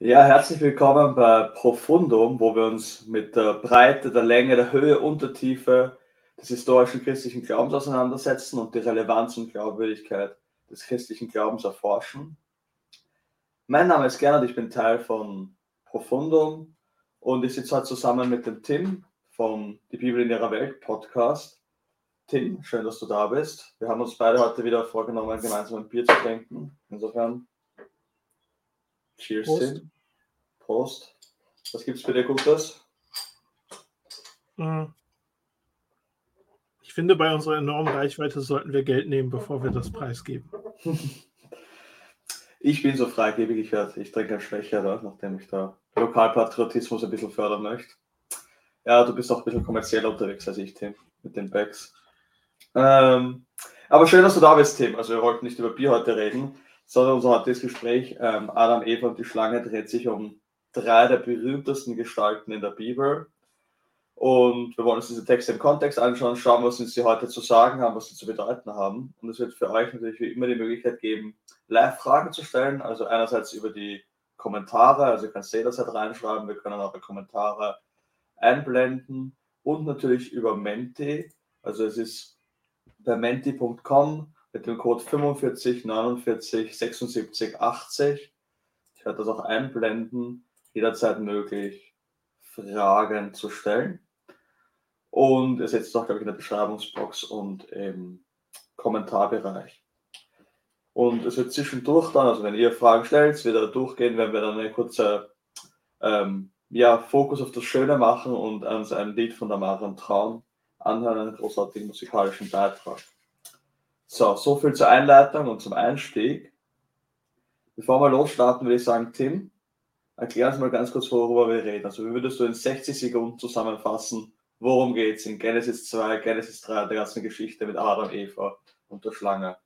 Ja, herzlich willkommen bei Profundum, wo wir uns mit der Breite, der Länge, der Höhe und der Tiefe des historischen christlichen Glaubens auseinandersetzen und die Relevanz und Glaubwürdigkeit des christlichen Glaubens erforschen. Mein Name ist Gernot, ich bin Teil von Profundum und ich sitze heute zusammen mit dem Tim vom Die Bibel in ihrer Welt Podcast. Tim, schön, dass du da bist. Wir haben uns beide heute wieder vorgenommen, gemeinsam ein Bier zu trinken. Insofern, cheers, Prost. Tim. Prost. Was gibt es für dir Gutes? Hm. Ich finde, bei unserer enormen Reichweite sollten wir Geld nehmen, bevor wir das preisgeben. Ich bin so freigebig, ich, ich trinke ein Schwächer, nachdem ich da Lokalpatriotismus ein bisschen fördern möchte. Ja, du bist auch ein bisschen kommerzieller unterwegs als ich, Tim, mit den Bags. Ähm, aber schön, dass du da bist, Tim. Also wir wollten nicht über Bier heute reden, sondern unser heutiges Gespräch, ähm, Adam, Eva und die Schlange, dreht sich um drei der berühmtesten Gestalten in der Bibel. Und wir wollen uns diese Texte im Kontext anschauen, schauen, was sie heute zu sagen haben, was sie zu bedeuten haben. Und es wird für euch natürlich wie immer die Möglichkeit geben, Live-Fragen zu stellen. Also einerseits über die Kommentare, also ihr könnt jederzeit reinschreiben, wir können eure Kommentare einblenden und natürlich über Menti. Also es ist bei menti.com mit dem Code 45 49 76 80. Ich werde das auch einblenden jederzeit möglich, Fragen zu stellen. Und es setzt auch, glaube ich, in der Beschreibungsbox und im Kommentarbereich. Und es wird zwischendurch dann, also wenn ihr Fragen stellt, wieder durchgehen, wenn wir dann eine kurze ähm, ja, Fokus auf das Schöne machen und uns ein Lied von der Marion Traun anhören, einen großartigen musikalischen Beitrag. So, so viel zur Einleitung und zum Einstieg. Bevor wir losstarten, würde ich sagen, Tim, Erklär uns mal ganz kurz, worüber wir reden. Also, wie würdest du in 60 Sekunden zusammenfassen, worum geht es in Genesis 2, Genesis 3, der ganzen Geschichte mit Adam, Eva und der Schlange?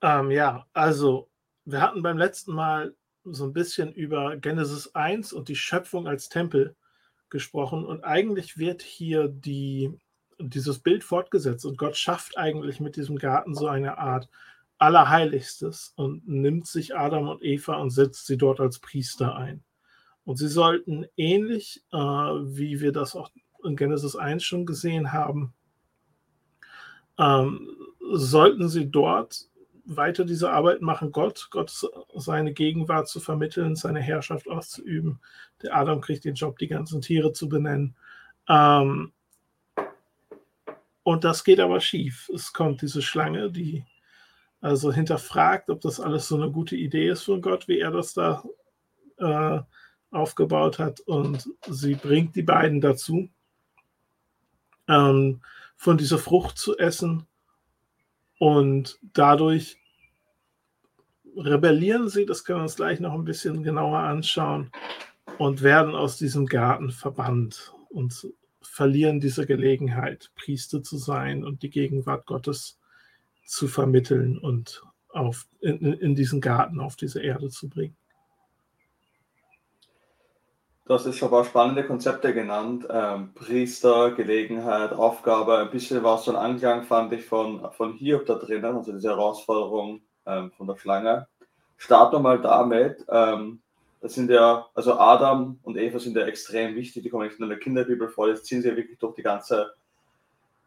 Ähm, ja, also, wir hatten beim letzten Mal so ein bisschen über Genesis 1 und die Schöpfung als Tempel gesprochen und eigentlich wird hier die, dieses Bild fortgesetzt und Gott schafft eigentlich mit diesem Garten so eine Art Allerheiligstes und nimmt sich Adam und Eva und setzt sie dort als Priester ein. Und sie sollten ähnlich, äh, wie wir das auch in Genesis 1 schon gesehen haben, ähm, sollten sie dort weiter diese Arbeit machen, Gott, Gott seine Gegenwart zu vermitteln, seine Herrschaft auszuüben. Der Adam kriegt den Job, die ganzen Tiere zu benennen. Ähm, und das geht aber schief. Es kommt diese Schlange, die also hinterfragt, ob das alles so eine gute Idee ist von Gott, wie er das da äh, aufgebaut hat. Und sie bringt die beiden dazu, ähm, von dieser Frucht zu essen. Und dadurch rebellieren sie, das können wir uns gleich noch ein bisschen genauer anschauen, und werden aus diesem Garten verbannt und verlieren diese Gelegenheit, Priester zu sein und die Gegenwart Gottes zu vermitteln und auf, in, in diesen Garten, auf diese Erde zu bringen. Das ist schon paar spannende Konzepte genannt. Ähm, Priester, Gelegenheit, Aufgabe. Ein bisschen war so ein Anklang, fand ich, von, von Hiob da drinnen, also diese Herausforderung ähm, von der Schlange. Starten wir mal damit. Ähm, das sind ja, also Adam und Eva sind ja extrem wichtig, die kommen nur in der Kinderbibel vor, jetzt ziehen sie ja wirklich durch die ganze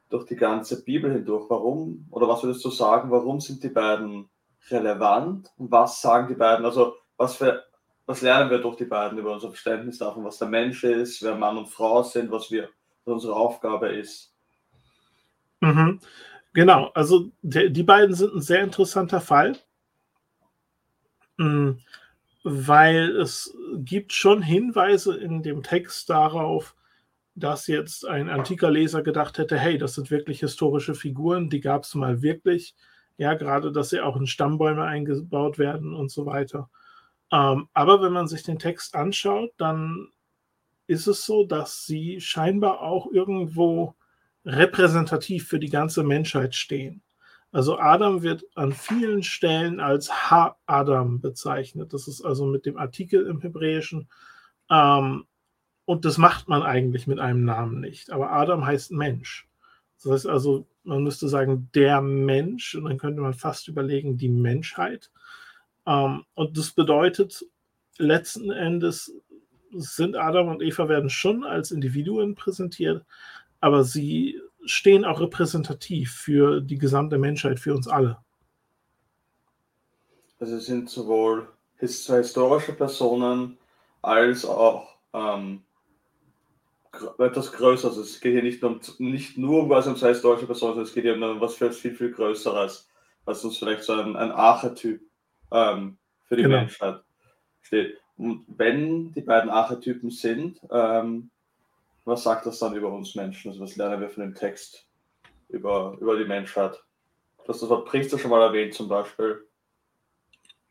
durch die ganze Bibel hindurch. Warum, oder was würdest du sagen, warum sind die beiden relevant und was sagen die beiden, also was, für, was lernen wir durch die beiden über unser Verständnis davon, was der Mensch ist, wer Mann und Frau sind, was, wir, was unsere Aufgabe ist? Mhm. Genau, also die, beiden sind ein sehr interessanter Fall, mm, weil es gibt schon Hinweise in dem Text darauf, dass jetzt ein antiker Leser gedacht hätte, hey, das sind wirklich historische Figuren, die gab es mal wirklich. Ja, gerade, dass sie auch in Stammbäume eingebaut werden und so weiter. Ähm, aber wenn man sich den Text anschaut, dann ist es so, dass sie scheinbar auch irgendwo repräsentativ für die ganze Menschheit stehen. Also Adam wird an vielen Stellen als Ha-Adam bezeichnet. Das ist also mit dem Artikel im Hebräischen. Ähm, und das macht man eigentlich mit einem Namen nicht. Aber Adam heißt Mensch. Das heißt also, man müsste sagen, der Mensch, und dann könnte man fast überlegen, die Menschheit. Ähm, und das bedeutet, letzten Endes sind Adam und Eva werden schon als Individuen präsentiert, aber sie stehen auch repräsentativ für die gesamte Menschheit, für uns alle. Also es sind sowohl historische Personen als auch ähm, etwas Größeres. Es geht hier nicht, um, nicht nur um was um historische Personen, sondern es geht hier um was viel, viel, viel Größeres, was uns vielleicht so ein, ein Archetyp ähm, für die genau. Menschheit steht. Und wenn die beiden Archetypen sind, ähm, was sagt das dann über uns Menschen? Also was lernen wir von dem Text über, über die Menschheit? Du hast das Wort Priester schon mal erwähnt zum Beispiel.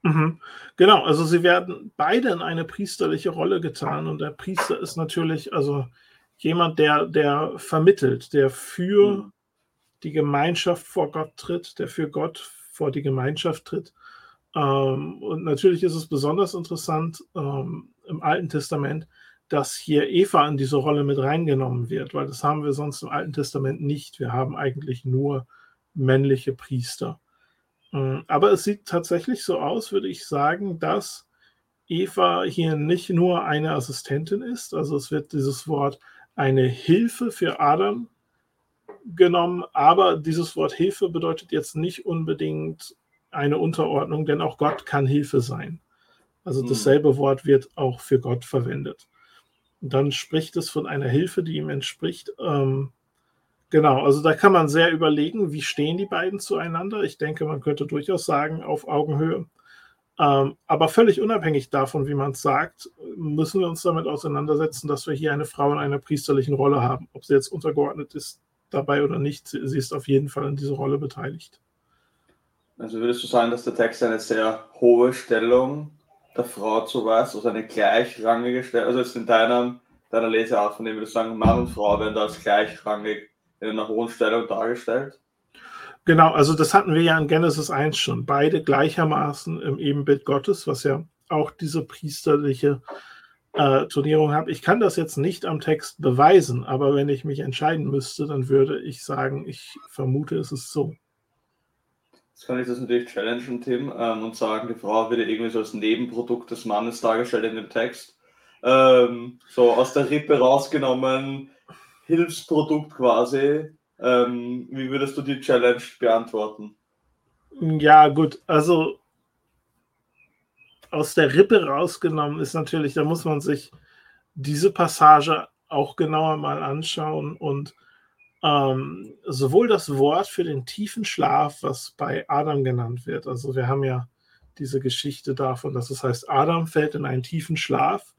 Mhm. Genau, also sie werden beide in eine priesterliche Rolle getan und der Priester ist natürlich also jemand, der, der vermittelt, der für mhm. die Gemeinschaft vor Gott tritt, der für Gott vor die Gemeinschaft tritt. Ähm, und natürlich ist es besonders interessant ähm, im Alten Testament, dass hier Eva in diese Rolle mit reingenommen wird, weil das haben wir sonst im Alten Testament nicht. Wir haben eigentlich nur männliche Priester. Hm, aber es sieht tatsächlich so aus, würde ich sagen, dass Eva hier nicht nur eine Assistentin ist. Also es wird dieses Wort eine Hilfe für Adam genommen, aber dieses Wort Hilfe bedeutet jetzt nicht unbedingt eine Unterordnung, denn auch Gott kann Hilfe sein. Also hm. dasselbe Wort wird auch für Gott verwendet. Dann spricht es von einer Hilfe, die ihm entspricht. Ähm, Genau, also da kann man sehr überlegen, wie stehen die beiden zueinander. Ich denke, man könnte durchaus sagen, auf Augenhöhe. Ähm, aber völlig unabhängig davon, wie man es sagt, müssen wir uns damit auseinandersetzen, dass wir hier eine Frau in einer priesterlichen Rolle haben. Ob sie jetzt untergeordnet ist dabei oder nicht, sie, sie ist auf jeden Fall in dieser Rolle beteiligt. Also würdest du sagen, dass der Text eine sehr hohe Stellung der Frau zuweist, also eine gleichrangige Stellung, also jetzt in deinem, deiner Leseart, von dem du sagen, Mann und Frau werden da als gleichrangig in einer hohen Stellung dargestellt. Genau, also das hatten wir ja in Genesis 1 schon. Beide gleichermaßen im Ebenbild Gottes, was ja auch diese priesterliche äh, Turnierung hat. Ich kann das jetzt nicht am Text beweisen, aber wenn ich mich entscheiden müsste, dann würde ich sagen, ich vermute, es ist so. Jetzt kann ich das natürlich challengen, Tim, ähm, und sagen, die Frau wird irgendwie so als Nebenprodukt des Mannes dargestellt in dem Text. Ähm, so aus der Rippe rausgenommen, Hilfsprodukt quasi. Ähm, wie würdest du die Challenge beantworten? Ja, gut, also aus der Rippe rausgenommen ist natürlich, da muss man sich diese Passage auch genauer mal anschauen und ähm, sowohl das Wort für den tiefen Schlaf, was bei Adam genannt wird, also wir haben ja diese Geschichte davon, dass es heißt, Adam fällt in einen tiefen Schlaf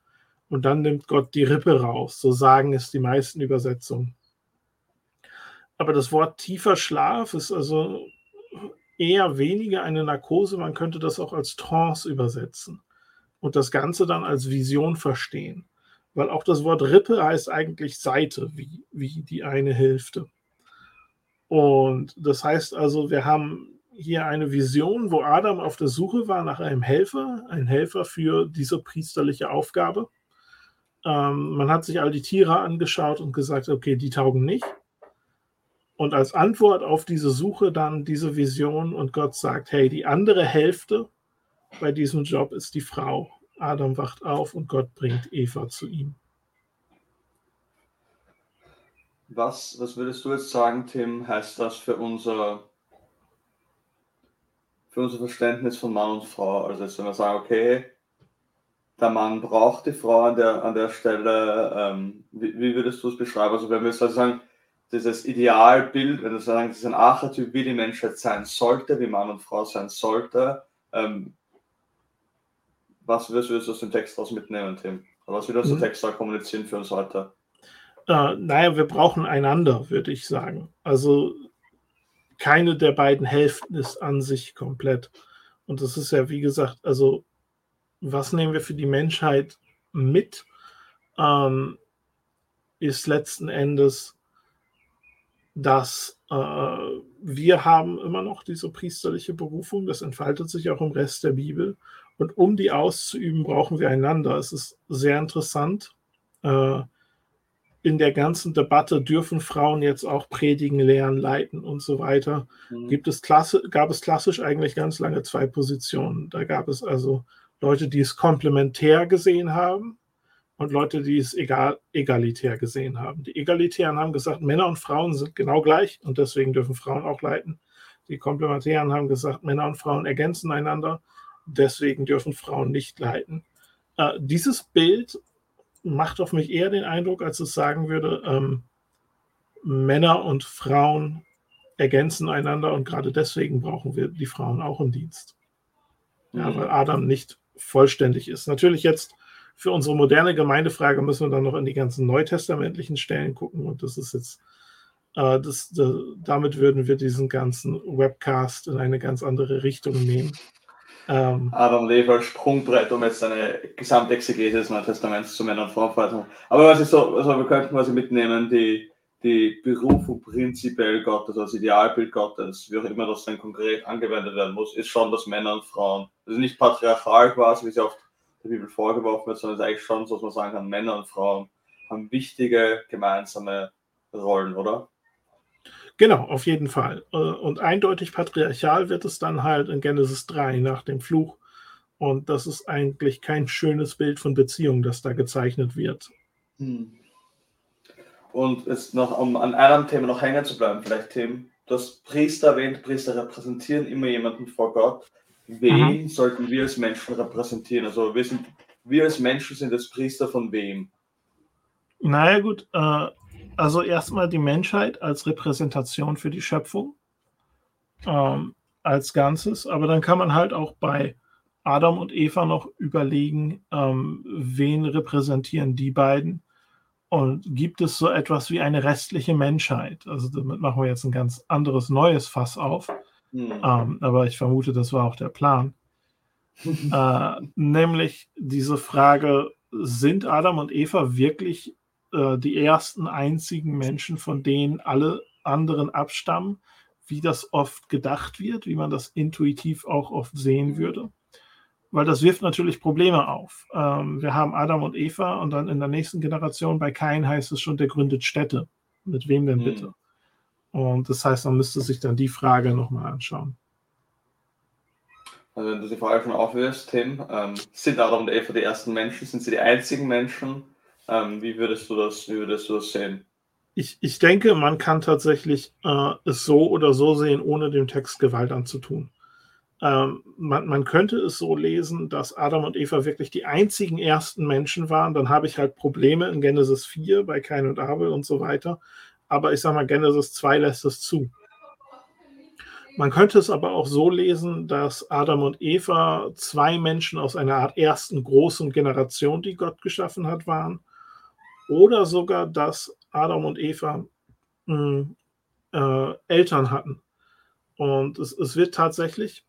und dann nimmt Gott die Rippe raus. So sagen es die meisten Übersetzungen. Aber das Wort tiefer Schlaf ist also eher weniger eine Narkose. Man könnte das auch als Trance übersetzen und das Ganze dann als Vision verstehen. Weil auch das Wort Rippe heißt eigentlich Seite, wie, wie die eine Hälfte. Und das heißt also, wir haben hier eine Vision, wo Adam auf der Suche war nach einem Helfer, ein Helfer für diese priesterliche Aufgabe. Ähm, man hat sich all die Tiere angeschaut und gesagt, okay, die taugen nicht. Und als Antwort auf diese Suche dann diese Vision und Gott sagt, hey, die andere Hälfte bei diesem Job ist die Frau. Adam wacht auf und Gott bringt Eva zu ihm. Was, was würdest du jetzt sagen, Tim, heißt das für unser, für unser Verständnis von Mann und Frau? Also jetzt, wenn wir sagen, okay, der Mann braucht die Frau an der, an der Stelle. Ähm, wie, wie, würdest du es beschreiben? Also wenn wir sozusagen dieses Idealbild, wenn wir sagen, das ist ein Archetyp, wie die Menschheit sein sollte, wie Mann und Frau sein sollte, ähm, was würdest du aus dem Text daraus mitnehmen, Tim? Was will uns mhm. der Text da kommunizieren für uns heute? Äh, naja, wir brauchen einander, würde ich sagen. Also keine der beiden Hälften ist an sich komplett. Und das ist ja, wie gesagt, also was nehmen wir für die Menschheit mit, ähm, ist letzten Endes, dass äh, wir haben immer noch diese priesterliche Berufung, das entfaltet sich auch im Rest der Bibel. Und um die auszuüben, brauchen wir einander. Es ist sehr interessant. Äh, in der ganzen Debatte dürfen Frauen jetzt auch predigen, lehren, leiten und so weiter. Mhm. Gibt es klasse, gab es klassisch eigentlich ganz lange zwei Positionen. Da gab es also Leute, die es komplementär gesehen haben und Leute, die es egal, egalitär gesehen haben. Die Egalitären haben gesagt, Männer und Frauen sind genau gleich und deswegen dürfen Frauen auch leiten. Die Komplementären haben gesagt, Männer und Frauen ergänzen einander, deswegen dürfen Frauen nicht leiten. Äh, dieses Bild macht auf mich eher den Eindruck, als es sagen würde, ähm, Männer und Frauen ergänzen einander und gerade deswegen brauchen wir die Frauen auch im Dienst. Ja, mhm. weil Adam nicht vollständig ist. Natürlich jetzt für unsere moderne Gemeindefrage müssen wir dann noch in die ganzen neutestamentlichen Stellen gucken und das ist jetzt, äh, das, das, damit würden wir diesen ganzen Webcast in eine ganz andere Richtung nehmen. Ähm, Adam Lever Sprungbrett, um jetzt eine Gesamtexegese des Neuen Testaments zu und Frauen Aber was ist so, also wir könnten quasi mitnehmen, die die Berufung prinzipiell Gottes, das Idealbild Gottes, wie auch immer das dann konkret angewendet werden muss, ist schon, dass Männer und Frauen, also nicht patriarchal quasi, wie sie oft der Bibel vorgeworfen wird, sondern es ist eigentlich schon so, dass man sagen kann, Männer und Frauen haben wichtige gemeinsame Rollen, oder? Genau, auf jeden Fall. Äh, und eindeutig patriarchal wird es dann halt in Genesis 3 nach dem Fluch. Und das ist eigentlich kein schönes Bild von Beziehung, das da gezeichnet wird. Hm. Und jetzt noch, um an einem Thema noch hängen zu bleiben, vielleicht Tim, das Priester erwähnt, Priester repräsentieren immer jemanden vor Gott. Wen mhm. sollten wir als Menschen repräsentieren? Also wir, sind, wir als Menschen sind das Priester von wem? Naja gut, äh, also erstmal die Menschheit als Repräsentation für die Schöpfung ähm, als Ganzes, aber dann kann man halt auch bei Adam und Eva noch überlegen, ähm, wen repräsentieren die beiden und gibt es so etwas wie eine restliche Menschheit? Also damit machen wir jetzt ein ganz anderes neues Fass auf. Mhm. Ähm, aber ich vermute, das war auch der Plan. äh, nämlich diese Frage, sind Adam und Eva wirklich äh, die ersten einzigen Menschen, von denen alle anderen abstammen, wie das oft gedacht wird, wie man das intuitiv auch oft sehen würde? weil das wirft natürlich Probleme auf. Ähm, wir haben Adam und Eva und dann in der nächsten Generation bei Kain heißt es schon, der gründet Städte. Mit wem denn hm. bitte? Mhm. Und das heißt, man müsste sich dann die Frage nochmal anschauen. Also wenn du die Frage schon aufwirfst, Tim, ähm, sind Adam und Eva die ersten Menschen? Sind sie die einzigen Menschen? Ähm, wie, würdest du das, wie würdest du das sehen? Ich, ich denke, man kann tatsächlich äh, es so oder so sehen, ohne dem Text Gewalt anzutun. Ähm, man, man, könnte es so lesen, dass Adam und Eva wirklich die einzigen ersten Menschen waren. Dann habe ich halt Probleme in Genesis 4 bei Kain und Abel und so weiter. Aber ich sage mal, Genesis 2 lässt es zu. Man könnte es aber auch so lesen, dass Adam und Eva zwei Menschen aus einer Art ersten großen Generation, die Gott geschaffen hat, waren. Oder sogar, dass Adam und Eva mh, hm, äh, Eltern hatten. Und es, es wird tatsächlich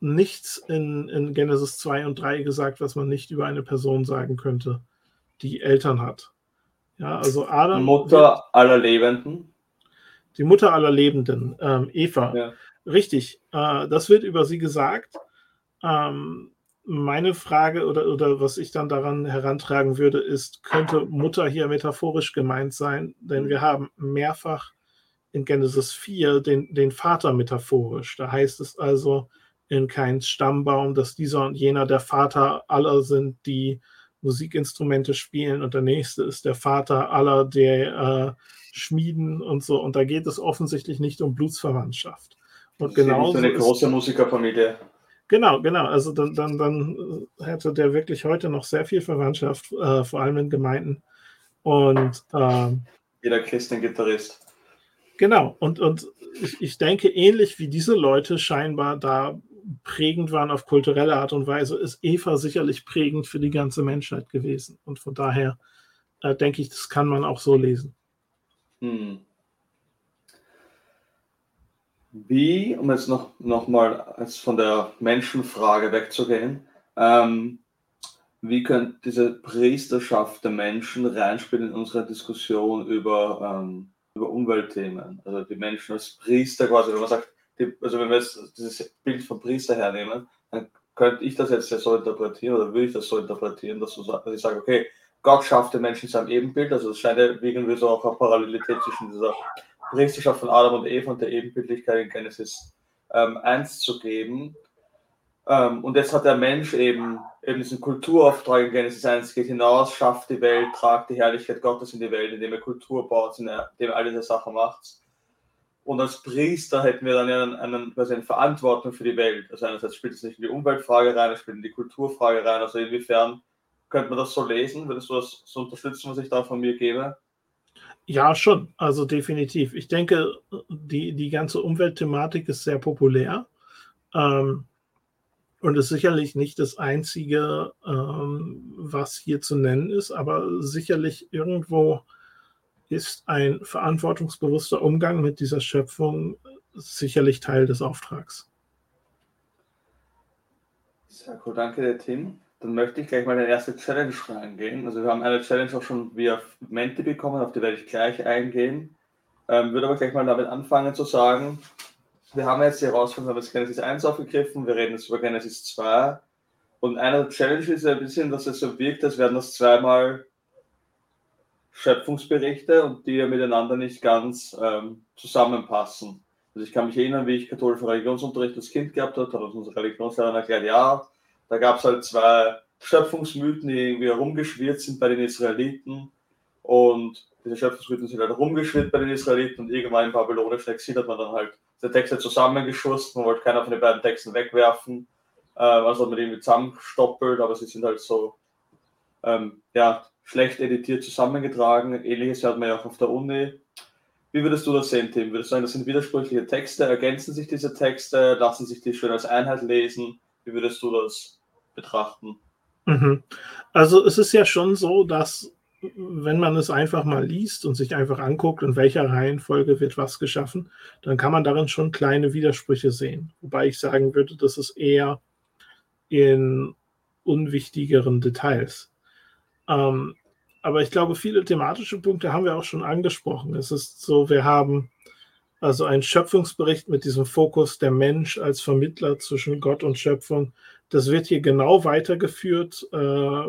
nichts in, in Genesis 2 und 3 gesagt, was man nicht über eine Person sagen könnte, die Eltern hat. Ja, also Adam. Mutter aller Lebenden. Die Mutter aller Lebenden, ähm, Eva. Ja. Richtig, äh, das wird über sie gesagt. Ähm, meine Frage oder, oder was ich dann daran herantragen würde, ist, könnte Mutter hier metaphorisch gemeint sein? Denn wir haben mehrfach in Genesis 4 den, den Vater metaphorisch. Da heißt es also, in Keins Stammbaum, dass dieser und jener der Vater aller sind, die Musikinstrumente spielen und der nächste ist der Vater aller, der äh, Schmieden und so. Und da geht es offensichtlich nicht um Blutsverwandtschaft. Und genau eine große Musikerfamilie. Genau, genau. Also dann, dann, dann hätte der wirklich heute noch sehr viel Verwandtschaft, äh, vor allem in Gemeinden. Und äh, jeder Christen-Gitarrist. Genau, und, und ich, ich denke, ähnlich wie diese Leute scheinbar da prägend waren auf kulturelle Art und Weise, ist Eva sicherlich prägend für die ganze Menschheit gewesen. Und von daher äh, denke ich, das kann man auch so lesen. Hm. Wie, um jetzt noch, noch mal von der Menschenfrage wegzugehen, ähm, wie könnte diese Priesterschaft der Menschen reinspielen in unsere Diskussion über, ähm, über Umweltthemen? Also die Menschen als Priester quasi, wenn man sagt, die, also wenn wir jetzt dieses Bild vom Priester hernehmen, dann könnte ich das jetzt so interpretieren oder würde ich das so interpretieren, dass, du, dass ich sage, okay, Gott schafft den Menschen in seinem Ebenbild, also es scheint irgendwie so auch eine Parallelität zwischen dieser Priesterschaft von Adam und Eva und der Ebenbildlichkeit in Genesis ähm, 1 zu geben. Ähm, und jetzt hat der Mensch eben, eben diesen Kulturauftrag in Genesis 1, geht hinaus, schafft die Welt, tragt die Herrlichkeit Gottes in die Welt, indem er Kultur baut, indem er all diese Sachen macht. Und als Priester hätten wir dann ja einen, einen, quasi eine Verantwortung für die Welt. Also einerseits spielt es nicht in die Umweltfrage rein, es spielt in die Kulturfrage rein. Also inwiefern könnte man das so lesen? Würdest du das so unterstützen, was ich da von mir gebe? Ja, schon. Also definitiv. Ich denke, die, die ganze Umweltthematik ist sehr populär. Ähm, und ist sicherlich nicht das Einzige, ähm, was hier zu nennen ist, aber sicherlich irgendwo ist ein verantwortungsbewusster Umgang mit dieser Schöpfung sicherlich Teil des Auftrags. Cool, danke Tim. Dann möchte ich gleich mal die erste Challenge reingehen. Also wir haben eine Challenge auch schon via Menti bekommen, auf die werde ich gleich eingehen. Ähm, würde aber gleich mal damit anfangen zu sagen, wir haben jetzt die Herausforderung, wir haben jetzt Genesis 1 aufgegriffen, wir reden jetzt über Genesis 2. Und eine der Challenges ist ein bisschen, dass es so wirkt, als wären das zweimal Schöpfungsberichte und die ja miteinander nicht ganz ähm, zusammenpassen. Also ich kann mich erinnern, wie ich katholischen Religionsunterricht als Kind gehabt habe, hat uns unsere Religionslehrerin erklärt, ja, da gab es halt zwei Schöpfungsmythen, die irgendwie herumgeschwirrt sind bei den Israeliten und diese Schöpfungsmythen sind halt herumgeschwirrt bei den Israeliten und irgendwann im babylonischen Exil hat man dann halt die Texte zusammengeschusst, man wollte keiner von den beiden Texten wegwerfen, also hat man die irgendwie zusammengestoppelt, aber sie sind halt so ähm, ja, schlecht editiert zusammengetragen. Ähnliches hört man ja auch auf der Uni. Wie würdest du das sehen, Tim? Würdest du sagen, das sind widersprüchliche Texte? Ergänzen sich diese Texte? Lassen sich die schön als Einheit lesen? Wie würdest du das betrachten? Mhm. Also es ist ja schon so, dass wenn man es einfach mal liest und sich einfach anguckt, in welcher Reihenfolge wird was geschaffen, dann kann man darin schon kleine Widersprüche sehen. Wobei ich sagen würde, das ist eher in unwichtigeren Details. Ähm, aber ich glaube, viele thematische Punkte haben wir auch schon angesprochen. Es ist so, wir haben also einen Schöpfungsbericht mit diesem Fokus der Mensch als Vermittler zwischen Gott und Schöpfung. Das wird hier genau weitergeführt, äh,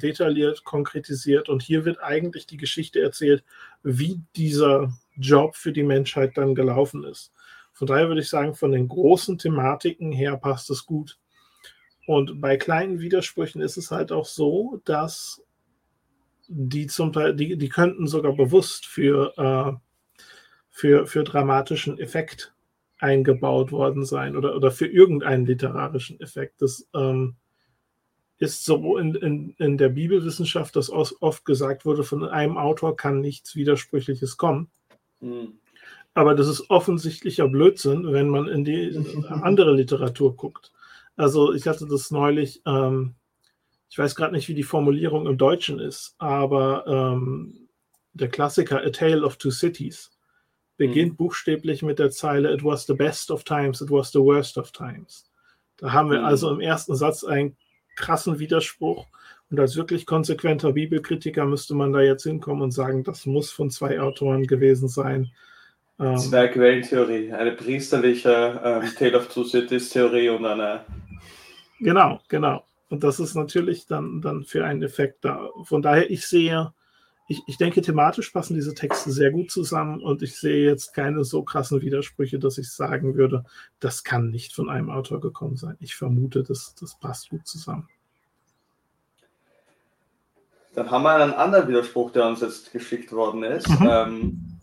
detailliert, konkretisiert. Und hier wird eigentlich die Geschichte erzählt, wie dieser Job für die Menschheit dann gelaufen ist. Von daher würde ich sagen, von den großen Thematiken her passt es gut. Und bei kleinen Widersprüchen ist es halt auch so, dass die zum Teil, die, die könnten sogar bewusst für, äh, für, für dramatischen Effekt eingebaut worden sein oder, oder für irgendeinen literarischen Effekt. Das ähm, ist so in, in, in der Bibelwissenschaft, dass oft gesagt wurde, von einem Autor kann nichts Widersprüchliches kommen. Mhm. Aber das ist offensichtlicher Blödsinn, wenn man in die andere Literatur guckt. Also ich hatte das neulich, ähm, ich weiß gerade nicht, wie die Formulierung im Deutschen ist, aber ähm, der Klassiker A Tale of Two Cities beginnt mhm. buchstäblich mit der Zeile It was the best of times, it was the worst of times. Da haben wir mhm. also im ersten Satz einen krassen Widerspruch. Und als wirklich konsequenter Bibelkritiker müsste man da jetzt hinkommen und sagen, das muss von zwei Autoren gewesen sein. Ähm, Zwei Quellentheorie, eine priesterliche ähm, Tale of Two Cities Theorie und eine Genau, genau. Und das ist natürlich dann, dann für einen Effekt da. Von daher, ich sehe, ich, ich denke, thematisch passen diese Texte sehr gut zusammen und ich sehe jetzt keine so krassen Widersprüche, dass ich sagen würde, das kann nicht von einem Autor gekommen sein. Ich vermute, das, das passt gut zusammen. Dann haben wir einen anderen Widerspruch, der uns jetzt geschickt worden ist. Mhm. Ähm,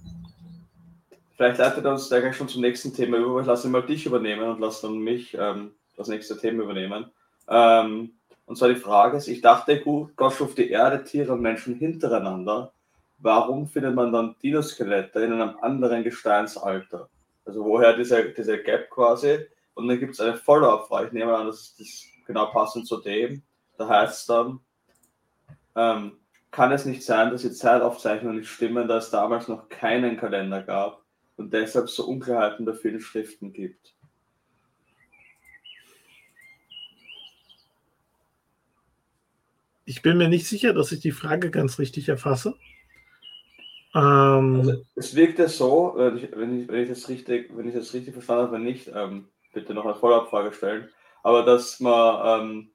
vielleicht leitet er uns der gleich schon zum nächsten Thema über. Ich lasse mal dich übernehmen und lasse dann mich ähm, das nächste Thema übernehmen. Ähm, und zwar die Frage ist, ich dachte, Gott schuf die Erde, Tiere und Menschen hintereinander. Warum findet man dann Dinoskelette in einem anderen Gesteinsalter? Also woher dieser, dieser Gap quasi? Und dann gibt es eine Follow-up-Frage. Ich nehme an, das ist genau passend zu dem. Da heißt es dann, ähm, kann es nicht sein, dass die Zeitaufzeichnungen nicht stimmen, da es damals noch keinen Kalender gab und deshalb so Unklarheiten bei vielen Schriften gibt? Ich bin mir nicht sicher, dass ich die Frage ganz richtig erfasse. Ähm, also, es wirkt ja so, wenn ich, wenn, ich, wenn, ich das richtig, wenn ich das richtig verstanden habe, wenn nicht, ähm, bitte noch eine Follow-up-Frage stellen. Aber dass man ähm,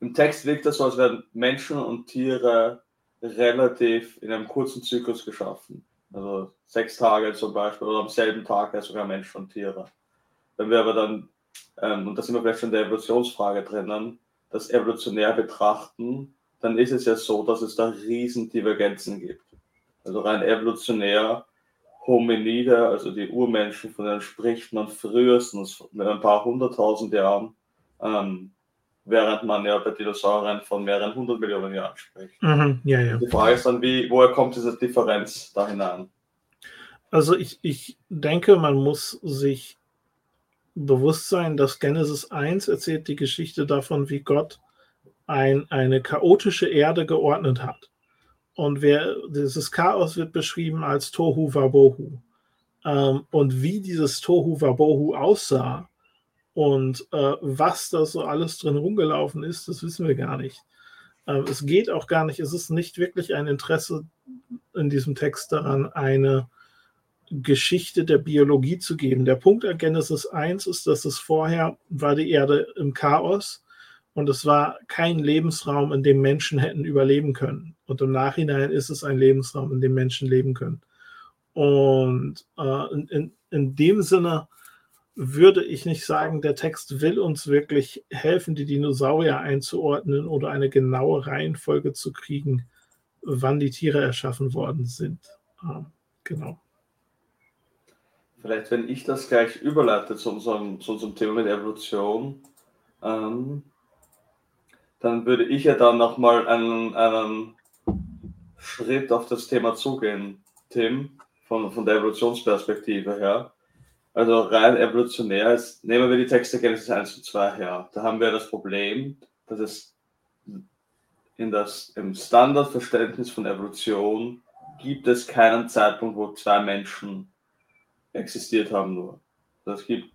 im Text wirkt das so, als wären Menschen und Tiere relativ in einem kurzen Zyklus geschaffen. Also sechs Tage zum Beispiel oder am selben Tag ja sogar Menschen und Tiere. Wenn wir aber dann ähm, und da sind wir vielleicht schon in der Evolutionsfrage drinnen, das evolutionär betrachten, dann ist es ja so, dass es da riesen Divergenzen gibt. Also rein evolutionär Hominide, also die Urmenschen, von denen spricht man frühestens mit ein paar hunderttausend Jahren, ähm, während man ja bei Dinosauriern von mehreren hundert Millionen Jahren spricht. Mhm, ja, ja. Die Frage ist dann, wie, woher kommt diese Differenz da hinein? Also ich, ich denke, man muss sich bewusst sein, dass Genesis 1 erzählt die Geschichte davon, wie Gott ein, eine chaotische Erde geordnet hat. Und wer, dieses Chaos wird beschrieben als Tohu Wabohu. Ähm, und wie dieses Tohu Wabohu aussah und äh, was da so alles drin rumgelaufen ist, das wissen wir gar nicht. Ähm, es geht auch gar nicht, es ist nicht wirklich ein Interesse in diesem Text daran, eine Geschichte der Biologie zu geben. Der Punkt an Genesis 1 ist, dass es vorher war die Erde im Chaos und es war kein Lebensraum, in dem Menschen hätten überleben können. Und im Nachhinein ist es ein Lebensraum, in dem Menschen leben können. Und äh, in, in, in dem Sinne würde ich nicht sagen, der Text will uns wirklich helfen, die Dinosaurier einzuordnen oder eine genaue Reihenfolge zu kriegen, wann die Tiere erschaffen worden sind. Ähm, genau. Vielleicht, wenn ich das gleich überleite zu unserem, zu unserem Thema mit Evolution, ähm, dann würde ich ja dann nochmal einen, einen Schritt auf das Thema zugehen, Tim, von, von der Evolutionsperspektive her. Also rein evolutionär ist, nehmen wir die Texte Genesis 1 und 2 her. Da haben wir das Problem, dass es in das, im Standardverständnis von Evolution gibt es keinen Zeitpunkt, wo zwei Menschen existiert haben nur. Das gibt,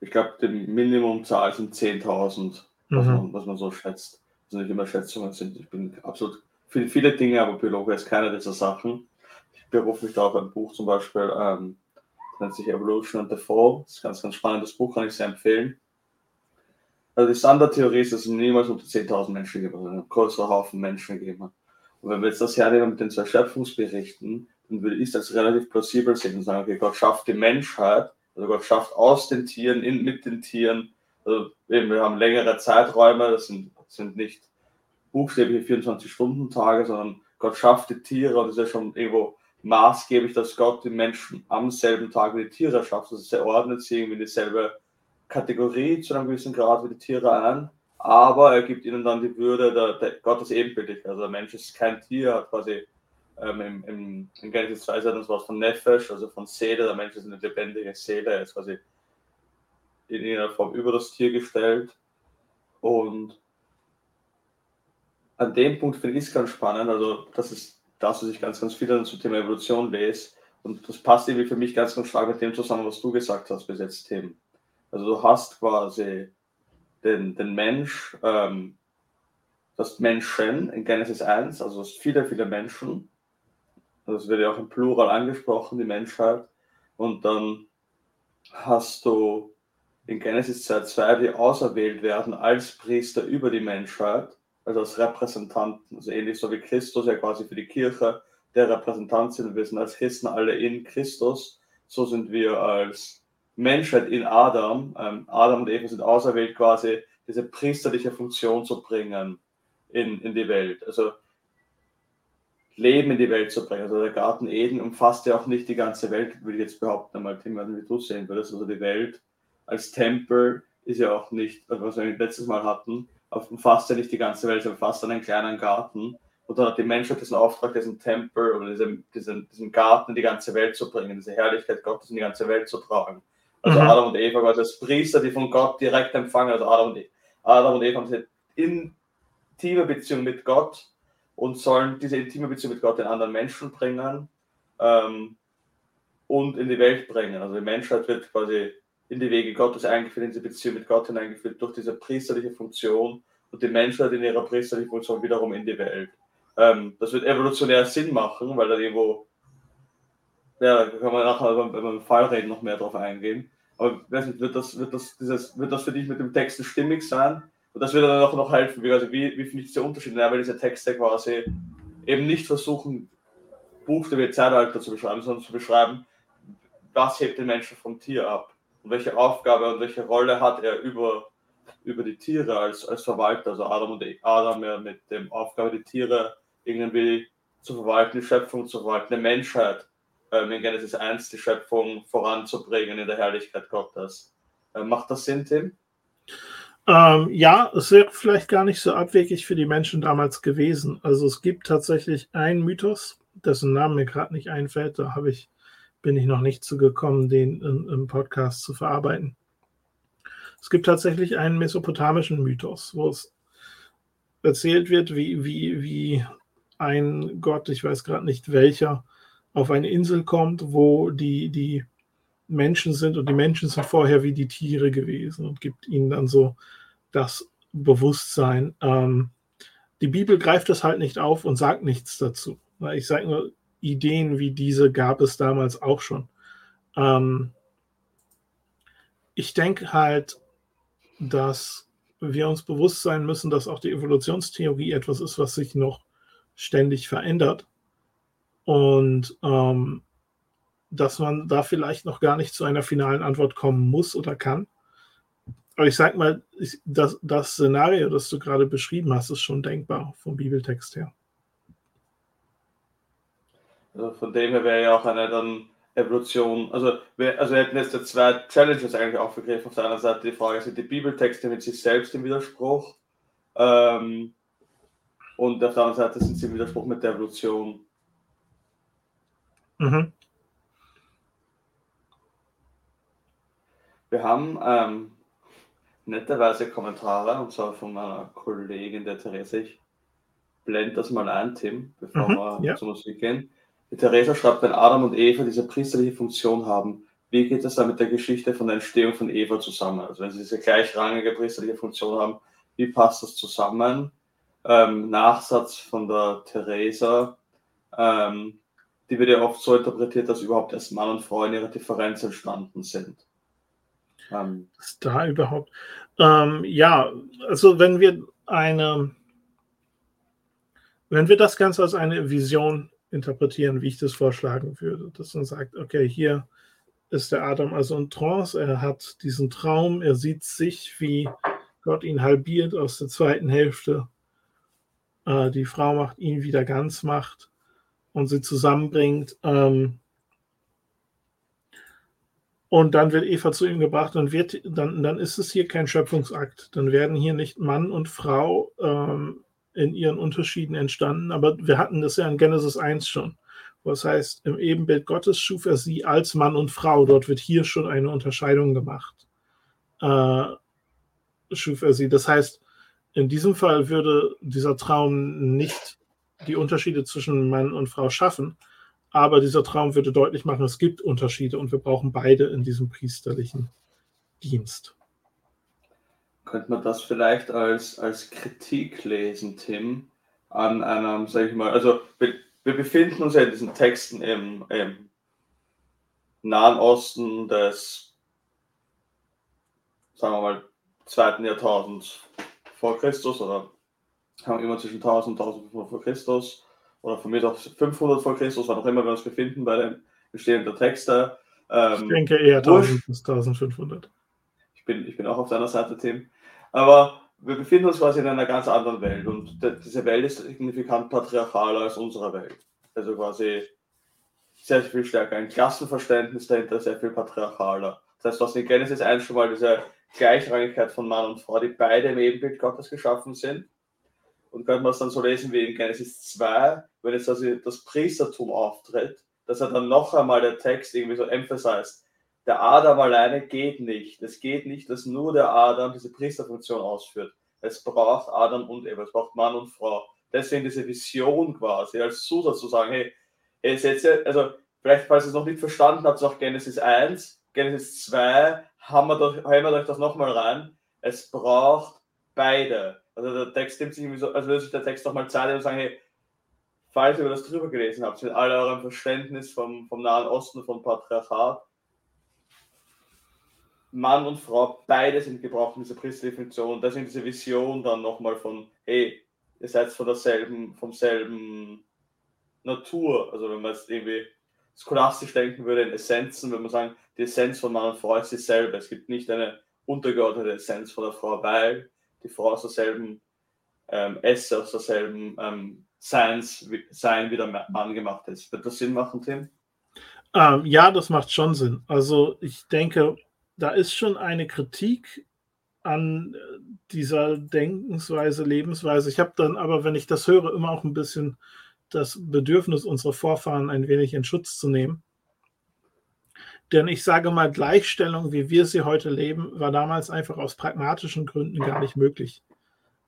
ich glaube, die Minimumzahl sind 10.000, mhm. was, man, was man so schätzt. Das sind nicht immer Schätzungen, sind, ich bin absolut viele, viele Dinge, aber Biologe ist keine dieser Sachen. Ich berufe mich da auf ein Buch zum Beispiel, ähm, nennt sich Evolution and the Fall. Das ist ein ganz, ganz spannendes Buch, kann ich sehr empfehlen. Also die Standardtheorie ist, dass es niemals unter 10.000 Menschen gibt, also einen größeren Haufen Menschen gegeben hat. Und wenn wir jetzt das hernehmen mit den zwei Schöpfungsberichten, dann würde ich das relativ plausibel sehen und sagen, okay, Gott schafft die Menschheit, also Gott schafft aus den Tieren, in, mit den Tieren, also eben, wir haben längere Zeiträume, das sind, sind nicht buchstäbliche 24-Stunden-Tage, sondern Gott schafft die Tiere und es ist ja schon irgendwo maßgeblich, dass Gott die Menschen am selben Tag wie die Tiere schafft. Also er ordnet sie irgendwie in dieselbe Kategorie zu einem gewissen Grad wie die Tiere ein, aber er gibt ihnen dann die Würde, der, der Gott ist ebenbildlich. Also der Mensch ist kein Tier, hat quasi ähm, im, im, im Genesis 2 sagt uns was von Nefesh, also von Seele, der Mensch ist eine lebendige Seele, er ist quasi in irgendeiner Form über das Tier gestellt. Und an dem Punkt finde ich es ganz spannend, also das ist das, was ich ganz, ganz viel zum Thema Evolution lese. Und das passt irgendwie für mich ganz, ganz stark mit dem zusammen, was du gesagt hast bis jetzt, Tim. Also du hast quasi den, den Mensch, ähm, das Menschen in Genesis 1, also viele, viele Menschen, also wird ja auch im Plural angesprochen, die Menschheit. Und dann hast du in Genesis 2, die auserwählt werden als Priester über die Menschheit, also als Repräsentanten, also ähnlich so wie Christus ja quasi für die Kirche der Repräsentant sind. Wir sind als Christen alle in Christus, so sind wir als Menschheit in Adam. Ähm, Adam und Eva sind auserwählt, quasi diese priesterliche Funktion zu bringen in, in die Welt. Also Leben in die Welt zu bringen. Also der Garten Eden umfasst ja auch nicht die ganze Welt, würde ich jetzt behaupten, einmal Tim, wie du sehen würdest. Also die Welt als Tempel ist ja auch nicht, also was wir letztes Mal hatten, umfasst ja nicht die ganze Welt, sondern umfasst einen kleinen Garten. Und dann hat die Menschheit diesen Auftrag, diesen Tempel oder diesen, diesen, diesen Garten in die ganze Welt zu bringen, diese Herrlichkeit Gottes in die ganze Welt zu tragen. Also mhm. Adam und Eva quasi als Priester, die von Gott direkt empfangen. Also Adam und, Adam und Eva haben eine intime Beziehung mit Gott und sollen diese intime Beziehung mit Gott den anderen Menschen bringen ähm, und in die Welt bringen. Also die Menschheit wird quasi in die Wege Gottes eingeführt, in diese Beziehung mit Gott hineingeführt durch diese priesterliche Funktion und die Menschheit in ihrer priesterlichen Funktion wiederum in die Welt. Ähm, das wird evolutionär Sinn machen, weil da irgendwo, ja, da kann man nachher beim, beim Fallreden noch mehr drauf eingehen. Aber nicht, wird das, wird das, dieses, wird das für dich mit dem Text stimmig sein? Und das würde dann auch noch helfen, wie, wie, wie finde ich diese Unterschiede, weil diese Texte quasi eben nicht versuchen, Buchstabe Zeitalter zu beschreiben, sondern zu beschreiben, was hebt den Menschen vom Tier ab. und welche Aufgabe und welche Rolle hat er über, über die Tiere als, als Verwalter. Also Adam und Adam ja mit dem Aufgabe, die Tiere irgendwie zu verwalten, die Schöpfung zu verwalten, die Menschheit ähm, in Genesis 1 die Schöpfung voranzubringen in der Herrlichkeit Gottes. Ähm, macht das Sinn, Tim? Ähm, ja, es wäre vielleicht gar nicht so abwegig für die Menschen damals gewesen. Also es gibt tatsächlich einen Mythos, dessen Name mir gerade nicht einfällt. Da habe ich, bin ich noch nicht zugekommen, den in, im Podcast zu verarbeiten. Es gibt tatsächlich einen mesopotamischen Mythos, wo es erzählt wird, wie, wie, wie ein Gott, ich weiß gerade nicht welcher, auf eine Insel kommt, wo die, die Menschen sind und die Menschen sind vorher wie die Tiere gewesen und gibt ihnen dann so das Bewusstsein. Ähm, die Bibel greift das halt nicht auf und sagt nichts dazu. Ich sage nur, Ideen wie diese gab es damals auch schon. Ähm, ich denke halt, dass wir uns bewusst sein müssen, dass auch die Evolutionstheorie etwas ist, was sich noch ständig verändert und ähm, dass man da vielleicht noch gar nicht zu einer finalen Antwort kommen muss oder kann. Aber ich sag mal, ich, das, das Szenario, das du gerade beschrieben hast, ist schon denkbar vom Bibeltext her. Also von dem her wäre ja auch eine dann Evolution, also wir, also wir hätten jetzt zwei Challenges eigentlich aufgegriffen. Auf der einen Seite die Frage, sind die Bibeltexte mit sich selbst im Widerspruch? Ähm, und auf der anderen Seite sind sie im Widerspruch mit der Evolution. Mhm. Wir haben ähm, netterweise Kommentare, und zwar von meiner Kollegin, der Therese. Ich blende das mal ein, Tim, bevor mhm, wir ja. zur Musik gehen. Die Theresa schreibt, wenn Adam und Eva diese priesterliche Funktion haben, wie geht das dann mit der Geschichte von der Entstehung von Eva zusammen? Also wenn sie diese gleichrangige priesterliche Funktion haben, wie passt das zusammen? Ähm, Nachsatz von der Theresa. Ähm, die wird ja oft so interpretiert, dass überhaupt erst Mann und Frau in ihrer Differenz entstanden sind. Ähm, ist da überhaupt? Ähm, ja, also wenn wir eine, wenn wir das Ganze als eine Vision interpretieren, wie ich das vorschlagen würde, dass man sagt, okay, hier ist der Adam also in Trance, er hat diesen Traum, er sieht sich, wie Gott ihn halbiert aus der zweiten Hälfte. Äh, die Frau macht ihn wieder ganz macht und sie zusammenbringt. Ähm, und dann wird Eva zu ihm gebracht und wird, dann, dann ist es hier kein Schöpfungsakt. Dann werden hier nicht Mann und Frau ähm, in ihren Unterschieden entstanden. Aber wir hatten das ja in Genesis 1 schon. Was heißt, im Ebenbild Gottes schuf er sie als Mann und Frau. Dort wird hier schon eine Unterscheidung gemacht. Äh, schuf er sie. Das heißt, in diesem Fall würde dieser Traum nicht die Unterschiede zwischen Mann und Frau schaffen. Aber dieser Traum würde deutlich machen, es gibt Unterschiede und wir brauchen beide in diesem priesterlichen Dienst. Könnte man das vielleicht als, als Kritik lesen, Tim, an einem, sag ich mal, also wir, wir befinden uns ja in diesen Texten im, im Nahen Osten des, sagen wir mal, zweiten Jahrtausends vor Christus oder haben immer zwischen 1000 und 1500 vor Christus oder von mir aus 500 vor Christus, wann auch immer wir uns befinden bei den bestehenden Texten. Ähm, ich denke eher 1000 bis 1500. Ich bin, ich bin auch auf deiner Seite, Tim. Aber wir befinden uns quasi in einer ganz anderen Welt und diese Welt ist signifikant patriarchaler als unsere Welt. Also quasi sehr viel stärker ein Klassenverständnis dahinter, sehr viel patriarchaler. Das heißt, hast in Genesis 1 schon mal diese Gleichrangigkeit von Mann und Frau, die beide im Ebenbild Gottes geschaffen sind. Und könnte man es dann so lesen wie in Genesis 2, wenn jetzt also das Priestertum auftritt, dass er dann noch einmal der Text irgendwie so emphasized. Der Adam alleine geht nicht. Es geht nicht, dass nur der Adam diese Priesterfunktion ausführt. Es braucht Adam und Eva, es braucht Mann und Frau. Deswegen diese Vision quasi als Zusatz zu sagen, hey, jetzt, jetzt also vielleicht, falls ihr es noch nicht verstanden habt, auch Genesis 1, Genesis 2, haben wir, doch, haben wir euch das nochmal rein. Es braucht beide. Also der Text nimmt sich irgendwie so, also würde sich der Text nochmal Zeit und sagen, hey, falls ihr das drüber gelesen habt, mit all eurem Verständnis vom, vom Nahen Osten, vom Patriarchat, Mann und Frau, beide sind gebraucht in dieser priesterlichen Funktion. Das ist diese Vision dann nochmal von, hey, ihr seid von derselben, vom selben Natur. Also wenn man es irgendwie scholastisch denken würde in Essenzen, wenn man sagen, die Essenz von Mann und Frau ist dieselbe. Es gibt nicht eine untergeordnete Essenz von der Frau, weil die Frau aus derselben ähm, Esse, aus derselben ähm, Seins, Sein wie der Mann gemacht ist. Wird das Sinn machen, Tim? Ähm, ja, das macht schon Sinn. Also ich denke, da ist schon eine Kritik an äh, dieser Denkensweise, Lebensweise. Ich habe dann aber, wenn ich das höre, immer auch ein bisschen das Bedürfnis unserer Vorfahren ein wenig in Schutz zu nehmen. Denn ich sage mal, Gleichstellung, wie wir sie heute leben, war damals einfach aus pragmatischen Gründen gar nicht möglich.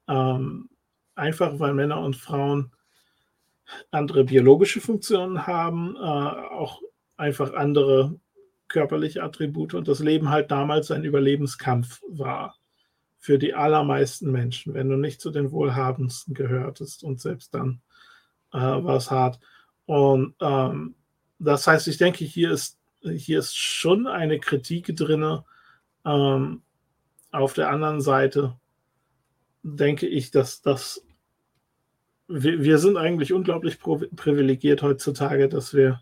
Ähm, einfach weil Männer und Frauen andere biologische Funktionen haben, äh, auch einfach andere körperliche Attribute und das Leben halt damals ein Überlebenskampf war für die allermeisten Menschen, wenn du nicht zu den Wohlhabendsten gehörtest und selbst dann äh, war es hart. Und ähm, das heißt, ich denke, hier ist, hier ist schon eine Kritik drin. Ähm, auf der anderen Seite denke ich, dass das wir, wir sind eigentlich unglaublich privilegiert heutzutage, dass wir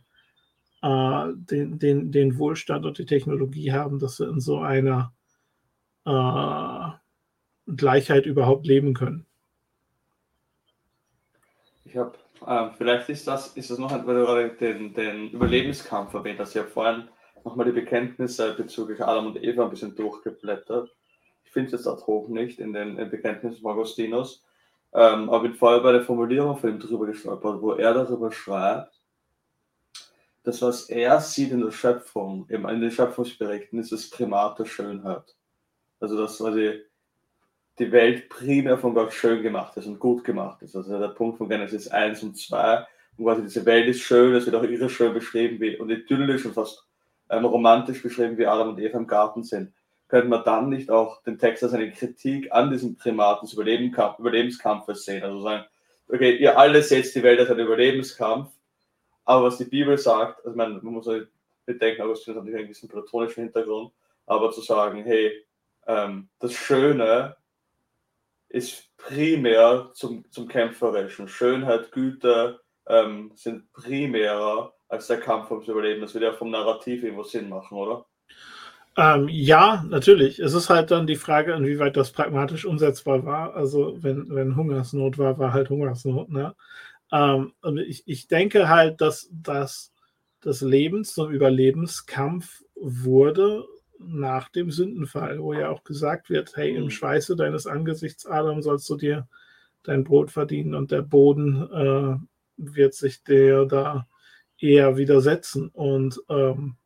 äh, den, den, den Wohlstand und die Technologie haben, dass wir in so einer äh, Gleichheit überhaupt leben können. Ich habe, äh, vielleicht ist das, ist das noch, weil du gerade den, den Überlebenskampf erwähnt hast. Ich habe vorhin nochmal die Bekenntnisse bezüglich Adam und Eva ein bisschen durchgeblättert. Ich finde es jetzt ad hoc nicht in den Bekenntnissen von Augustinus. Ähm, aber ich bin vorher bei der Formulierung von ihm drüber gestolpert, wo er darüber schreibt, das, was er sieht in der Schöpfung, in den Schöpfungsberichten, ist das Primat der Schönheit. Also, dass quasi die Welt primär von Gott schön gemacht ist und gut gemacht ist. Also der Punkt von Genesis 1 und 2, und quasi diese Welt ist schön, es wird auch irre schön beschrieben wie, und idyllisch und fast ähm, romantisch beschrieben, wie Adam und Eva im Garten sind könnte man dann nicht auch den Text als eine Kritik an diesem Primat des Überlebenskampf, Überlebenskampfes sehen? Also sagen, okay, ihr alle seht die Welt als einen Überlebenskampf, aber was die Bibel sagt, also man, man muss bedenken, Augustinus hat natürlich einen gewissen platonischen Hintergrund, aber zu sagen, hey, ähm, das Schöne ist primär zum, zum Kämpferischen. Schönheit, Güte ähm, sind primärer als der Kampf ums Überleben. Das würde ja vom Narrativ irgendwo Sinn machen, oder? Ähm, ja, natürlich. Es ist halt dann die Frage, inwieweit das pragmatisch umsetzbar war. Also wenn, wenn Hungersnot war, war halt Hungersnot. Ne? Ähm, und ich, ich denke halt, dass, das Leben zum Überlebenskampf wurde nach dem Sündenfall, wo ja auch gesagt wird, hey, im mhm. Schweiße deines Angesichts, Adam, sollst du dir dein Brot verdienen und der Boden äh, wird sich dir da eher widersetzen. Und ähm,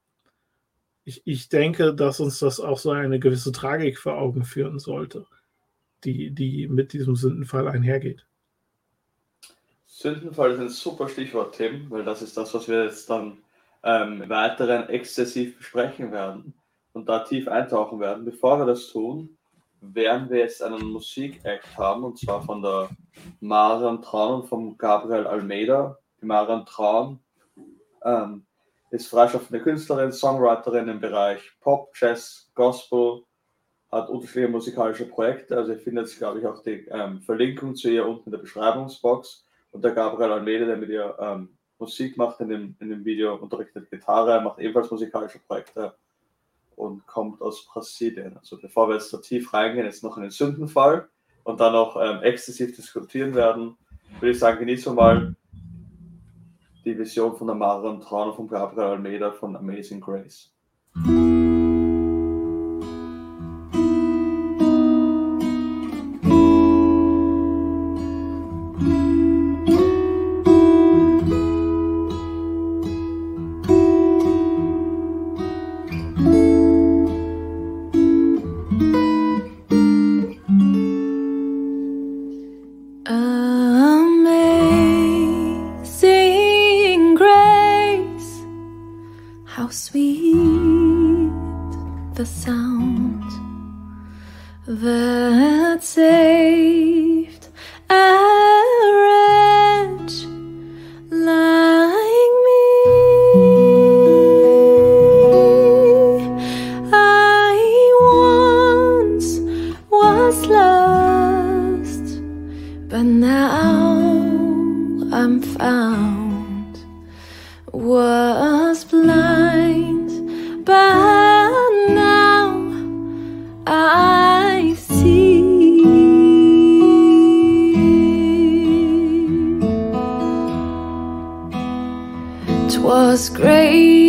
ich, ich denke, dass uns das auch so eine gewisse Tragik vor Augen führen sollte, die, die mit diesem Sündenfall einhergeht. Sündenfall ist ein super Stichwort, Tim, weil das ist das, was wir jetzt dann ähm, weiteren exzessiv besprechen werden und da tief eintauchen werden. Bevor wir das tun, werden wir jetzt einen Musik-Act haben, und zwar von der Marian Traun und von Gabriel Almeida. Die Marian Traun ähm, ist freischaffende Künstlerin, Songwriterin im Bereich Pop, Jazz, Gospel, hat unterschiedliche musikalische Projekte. Also ihr findet, glaube ich, auch die ähm, Verlinkung zu ihr unten in der Beschreibungsbox. Und der Gabriel Almeida, der mit ihr ähm, Musik macht in dem, in dem Video, unterrichtet Gitarre, macht ebenfalls musikalische Projekte und kommt aus Brasilien. Also bevor wir jetzt so tief reingehen, jetzt noch in den Sündenfall und dann noch ähm, exzessiv diskutieren werden, würde ich sagen, genießen wir mal die Vision von der Marion Traun von Gabriel Almeida von Amazing Grace. 'Twas grace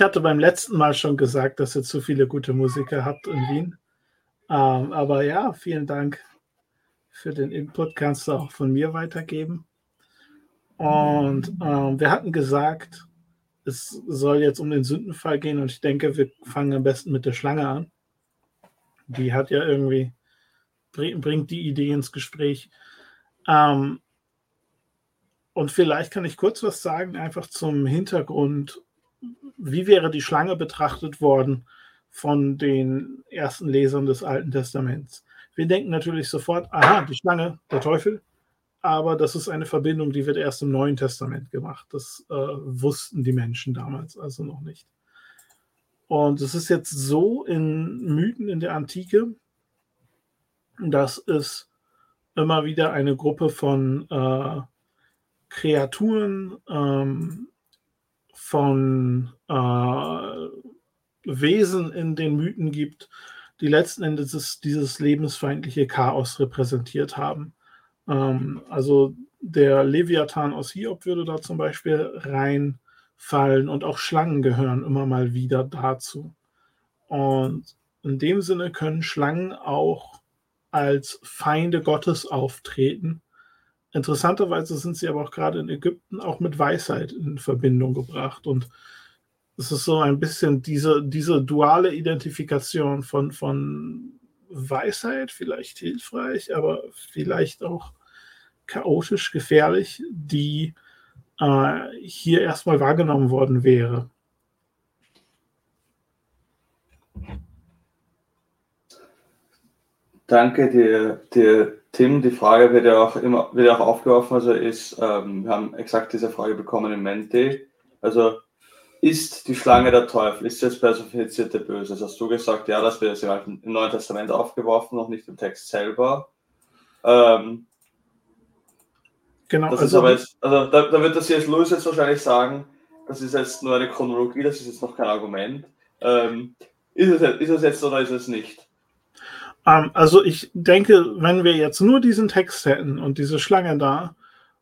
ich hatte beim letzten Mal schon gesagt, dass ihr zu viele gute Musiker habt in Wien. Ähm, aber ja, vielen Dank für den Input. Kannst du auch von mir weitergeben. Und ähm, wir hatten gesagt, es soll jetzt um den Sündenfall gehen und ich denke, wir fangen am besten mit der Schlange an. Die hat ja irgendwie, bring- bringt die Idee ins Gespräch. Ähm, und vielleicht kann ich kurz was sagen, einfach zum Hintergrund. Wie wäre die Schlange betrachtet worden von den ersten Lesern des Alten Testaments? Wir denken natürlich sofort, aha, die Schlange, der Teufel. Aber das ist eine Verbindung, die wird erst im Neuen Testament gemacht. Das äh, wussten die Menschen damals also noch nicht. Und es ist jetzt so in Mythen in der Antike, dass es immer wieder eine Gruppe von äh, Kreaturen, ähm, von äh, Wesen in den Mythen gibt, die letzten Endes dieses, dieses lebensfeindliche Chaos repräsentiert haben. Ähm, also der Leviathan aus Hiob würde da zum Beispiel reinfallen und auch Schlangen gehören immer mal wieder dazu. Und in dem Sinne können Schlangen auch als Feinde Gottes auftreten. Interessanterweise sind sie aber auch gerade in Ägypten auch mit Weisheit in Verbindung gebracht. Und es ist so ein bisschen diese, diese duale Identifikation von, von Weisheit, vielleicht hilfreich, aber vielleicht auch chaotisch gefährlich, die äh, hier erstmal wahrgenommen worden wäre. Danke dir, dir, Tim. Die Frage wird ja auch immer wird ja auch aufgeworfen. Also ist, ähm, wir haben exakt diese Frage bekommen im Mente. Also ist die Schlange der Teufel? Ist das personifizierte Böse? Das hast du gesagt, ja, das wird jetzt im Alten- im Neuen Testament aufgeworfen, noch nicht im Text selber. Ähm, Genau, das ist also, aber jetzt, also da, da wird das C.S. Lewis jetzt wahrscheinlich sagen, das ist jetzt nur eine Chronologie, das ist jetzt noch kein Argument. Ähm, ist, es, jetzt- ist es jetzt oder ist es nicht? Ähm, also ich denke, wenn wir jetzt nur diesen Text hätten und diese Schlange da,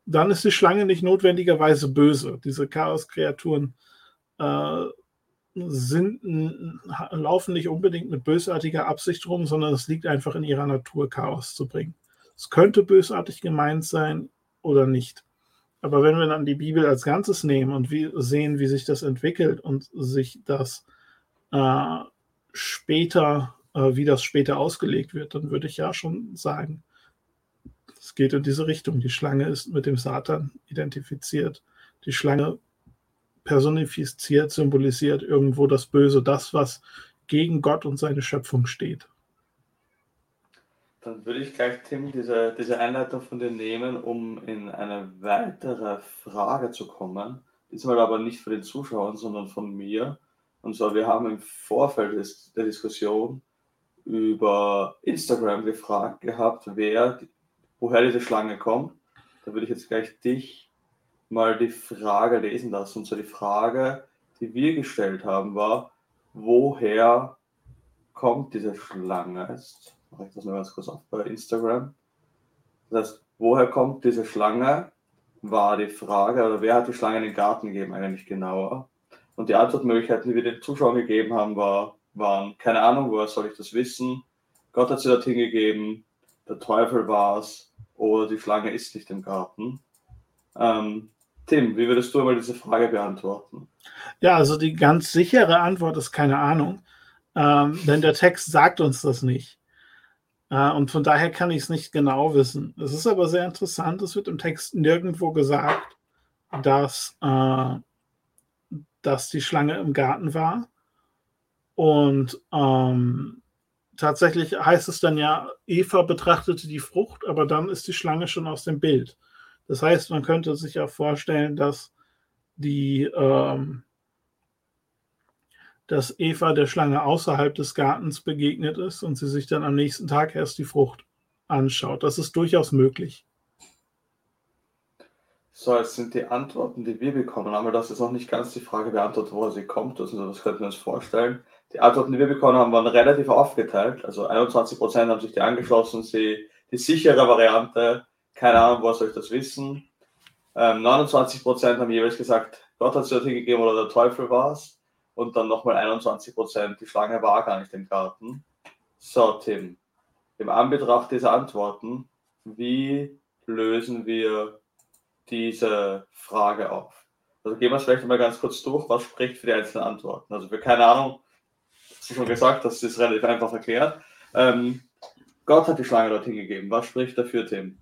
dann ist die Schlange nicht notwendigerweise böse. Diese Chaos-Kreaturen äh, laufen nicht unbedingt mit bösartiger Absicht rum, sondern es liegt einfach in ihrer Natur, Chaos zu bringen. Es könnte bösartig gemeint sein oder nicht. Aber wenn wir dann die Bibel als Ganzes nehmen und wie, sehen, wie sich das entwickelt und sich das äh, später, wie das später ausgelegt wird, dann würde ich ja schon sagen, es geht in diese Richtung. Die Schlange ist mit dem Satan identifiziert. Die Schlange personifiziert, symbolisiert irgendwo das Böse, das, was gegen Gott und seine Schöpfung steht. Dann würde ich gleich, Tim, diese, diese Einleitung von dir nehmen, um in eine weitere Frage zu kommen. Diesmal aber nicht von den Zuschauern, sondern von mir. Und zwar, wir haben im Vorfeld der Diskussion über Instagram gefragt gehabt, wer, woher diese Schlange kommt. Da würde ich jetzt gleich dich mal die Frage lesen lassen. Und zwar die Frage, die wir gestellt haben, war, woher kommt diese Schlange? Jetzt mache ich das mal ganz kurz auf bei Instagram. Das heißt, woher kommt diese Schlange? War die Frage, oder wer hat die Schlange in den Garten gegeben, eigentlich genauer? Und die Antwortmöglichkeiten, die wir den Zuschauern gegeben haben, war, waren, keine Ahnung, woher soll ich das wissen? Gott hat sie dorthin gegeben, der Teufel war es, oder die Schlange ist nicht im Garten. Ähm, Tim, wie würdest du einmal diese Frage beantworten? Ja, also die ganz sichere Antwort ist keine Ahnung, ähm, denn der Text sagt uns das nicht. Äh, und von daher kann ich es nicht genau wissen. Es ist aber sehr interessant, es wird im Text nirgendwo gesagt, dass, äh, dass die Schlange im Garten war. Und ähm, tatsächlich heißt es dann ja, Eva betrachtete die Frucht, aber dann ist die Schlange schon aus dem Bild. Das heißt, man könnte sich ja vorstellen, dass die, ähm, dass Eva der Schlange außerhalb des Gartens begegnet ist und sie sich dann am nächsten Tag erst die Frucht anschaut. Das ist durchaus möglich. So, jetzt sind die Antworten, die wir bekommen haben, das ist noch nicht ganz die Frage beantwortet, woher sie kommt. Also das könnten wir uns vorstellen. Die Antworten, die wir bekommen haben, waren relativ aufgeteilt. Also 21% haben sich die angeschlossen, sie die sichere Variante keine Ahnung, woher soll ich das wissen. Ähm, 29% haben jeweils gesagt, Gott hat es dorthin gegeben oder der Teufel war es. Und dann nochmal 21% die Schlange war gar nicht im Garten. So, Tim, im Anbetracht dieser Antworten, wie lösen wir diese Frage auf? Also gehen wir es vielleicht mal ganz kurz durch, was spricht für die einzelnen Antworten. Also für keine Ahnung, hast du schon gesagt, das ist relativ einfach erklärt. Ähm, Gott hat die Schlange dorthin gegeben. Was spricht dafür, Tim?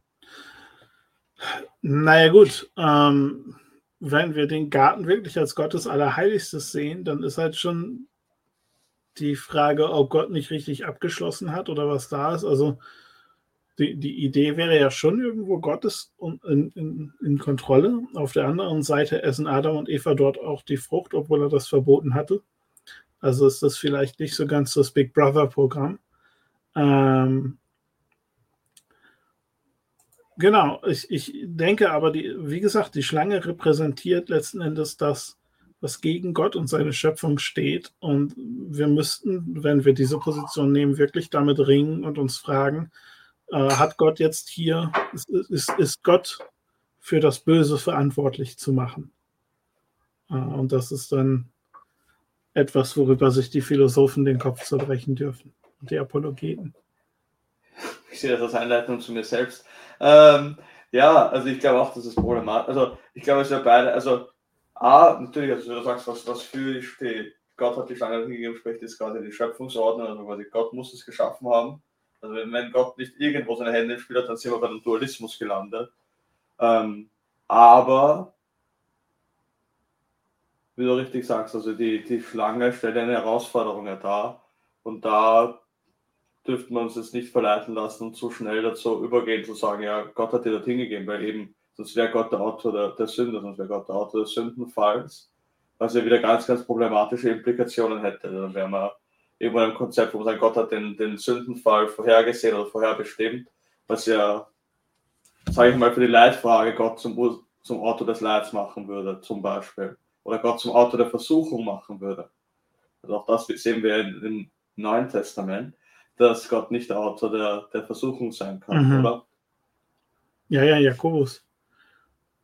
Naja gut, ähm, wenn wir den Garten wirklich als Gottes Allerheiligstes sehen, dann ist halt schon die Frage, ob Gott nicht richtig abgeschlossen hat oder was da ist. Also die, die Idee wäre ja schon irgendwo Gottes in, in, in Kontrolle. Auf der anderen Seite essen Adam und Eva dort auch die Frucht, obwohl er das verboten hatte. Also ist das vielleicht nicht so ganz das Big Brother-Programm. Ähm, Genau, ich, ich denke aber, die, wie gesagt, die Schlange repräsentiert letzten Endes das, was gegen Gott und seine Schöpfung steht. Und wir müssten, wenn wir diese Position nehmen, wirklich damit ringen und uns fragen, äh, hat Gott jetzt hier, ist, ist, ist Gott für das Böse verantwortlich zu machen? Äh, und das ist dann etwas, worüber sich die Philosophen den Kopf zerbrechen dürfen und die Apologeten. Ich sehe das als Einleitung zu mir selbst. Ähm, ja, also ich glaube auch, dass es problematisch Also ich glaube, es ist ja beide, also A, natürlich, also du sagst, was, was für steht. Gott hat die Schlange gegeben, spricht ist quasi die Schöpfungsordnung, also quasi Gott muss es geschaffen haben. Also wenn Gott nicht irgendwo seine Hände im Spiel hat, dann sind wir bei dem Dualismus gelandet. Ähm, aber, wie du richtig sagst, also die, die Schlange stellt eine Herausforderung dar. Und da dürften wir uns jetzt nicht verleiten lassen und zu schnell dazu übergehen, zu sagen, ja, Gott hat dir das hingegeben, weil eben, sonst wäre Gott der Autor der, der Sünde, sonst wäre Gott der Autor des Sündenfalls, was ja wieder ganz, ganz problematische Implikationen hätte. Dann wären wir irgendwo in einem Konzept, wo man sagt, Gott hat den, den Sündenfall vorhergesehen oder vorherbestimmt, was ja, sage ich mal, für die Leitfrage Gott zum, zum Autor des Leids machen würde, zum Beispiel. Oder Gott zum Autor der Versuchung machen würde. Also auch das sehen wir im Neuen Testament dass Gott nicht der Autor der, der Versuchung sein kann, mhm. oder? Ja, ja, Jakobus.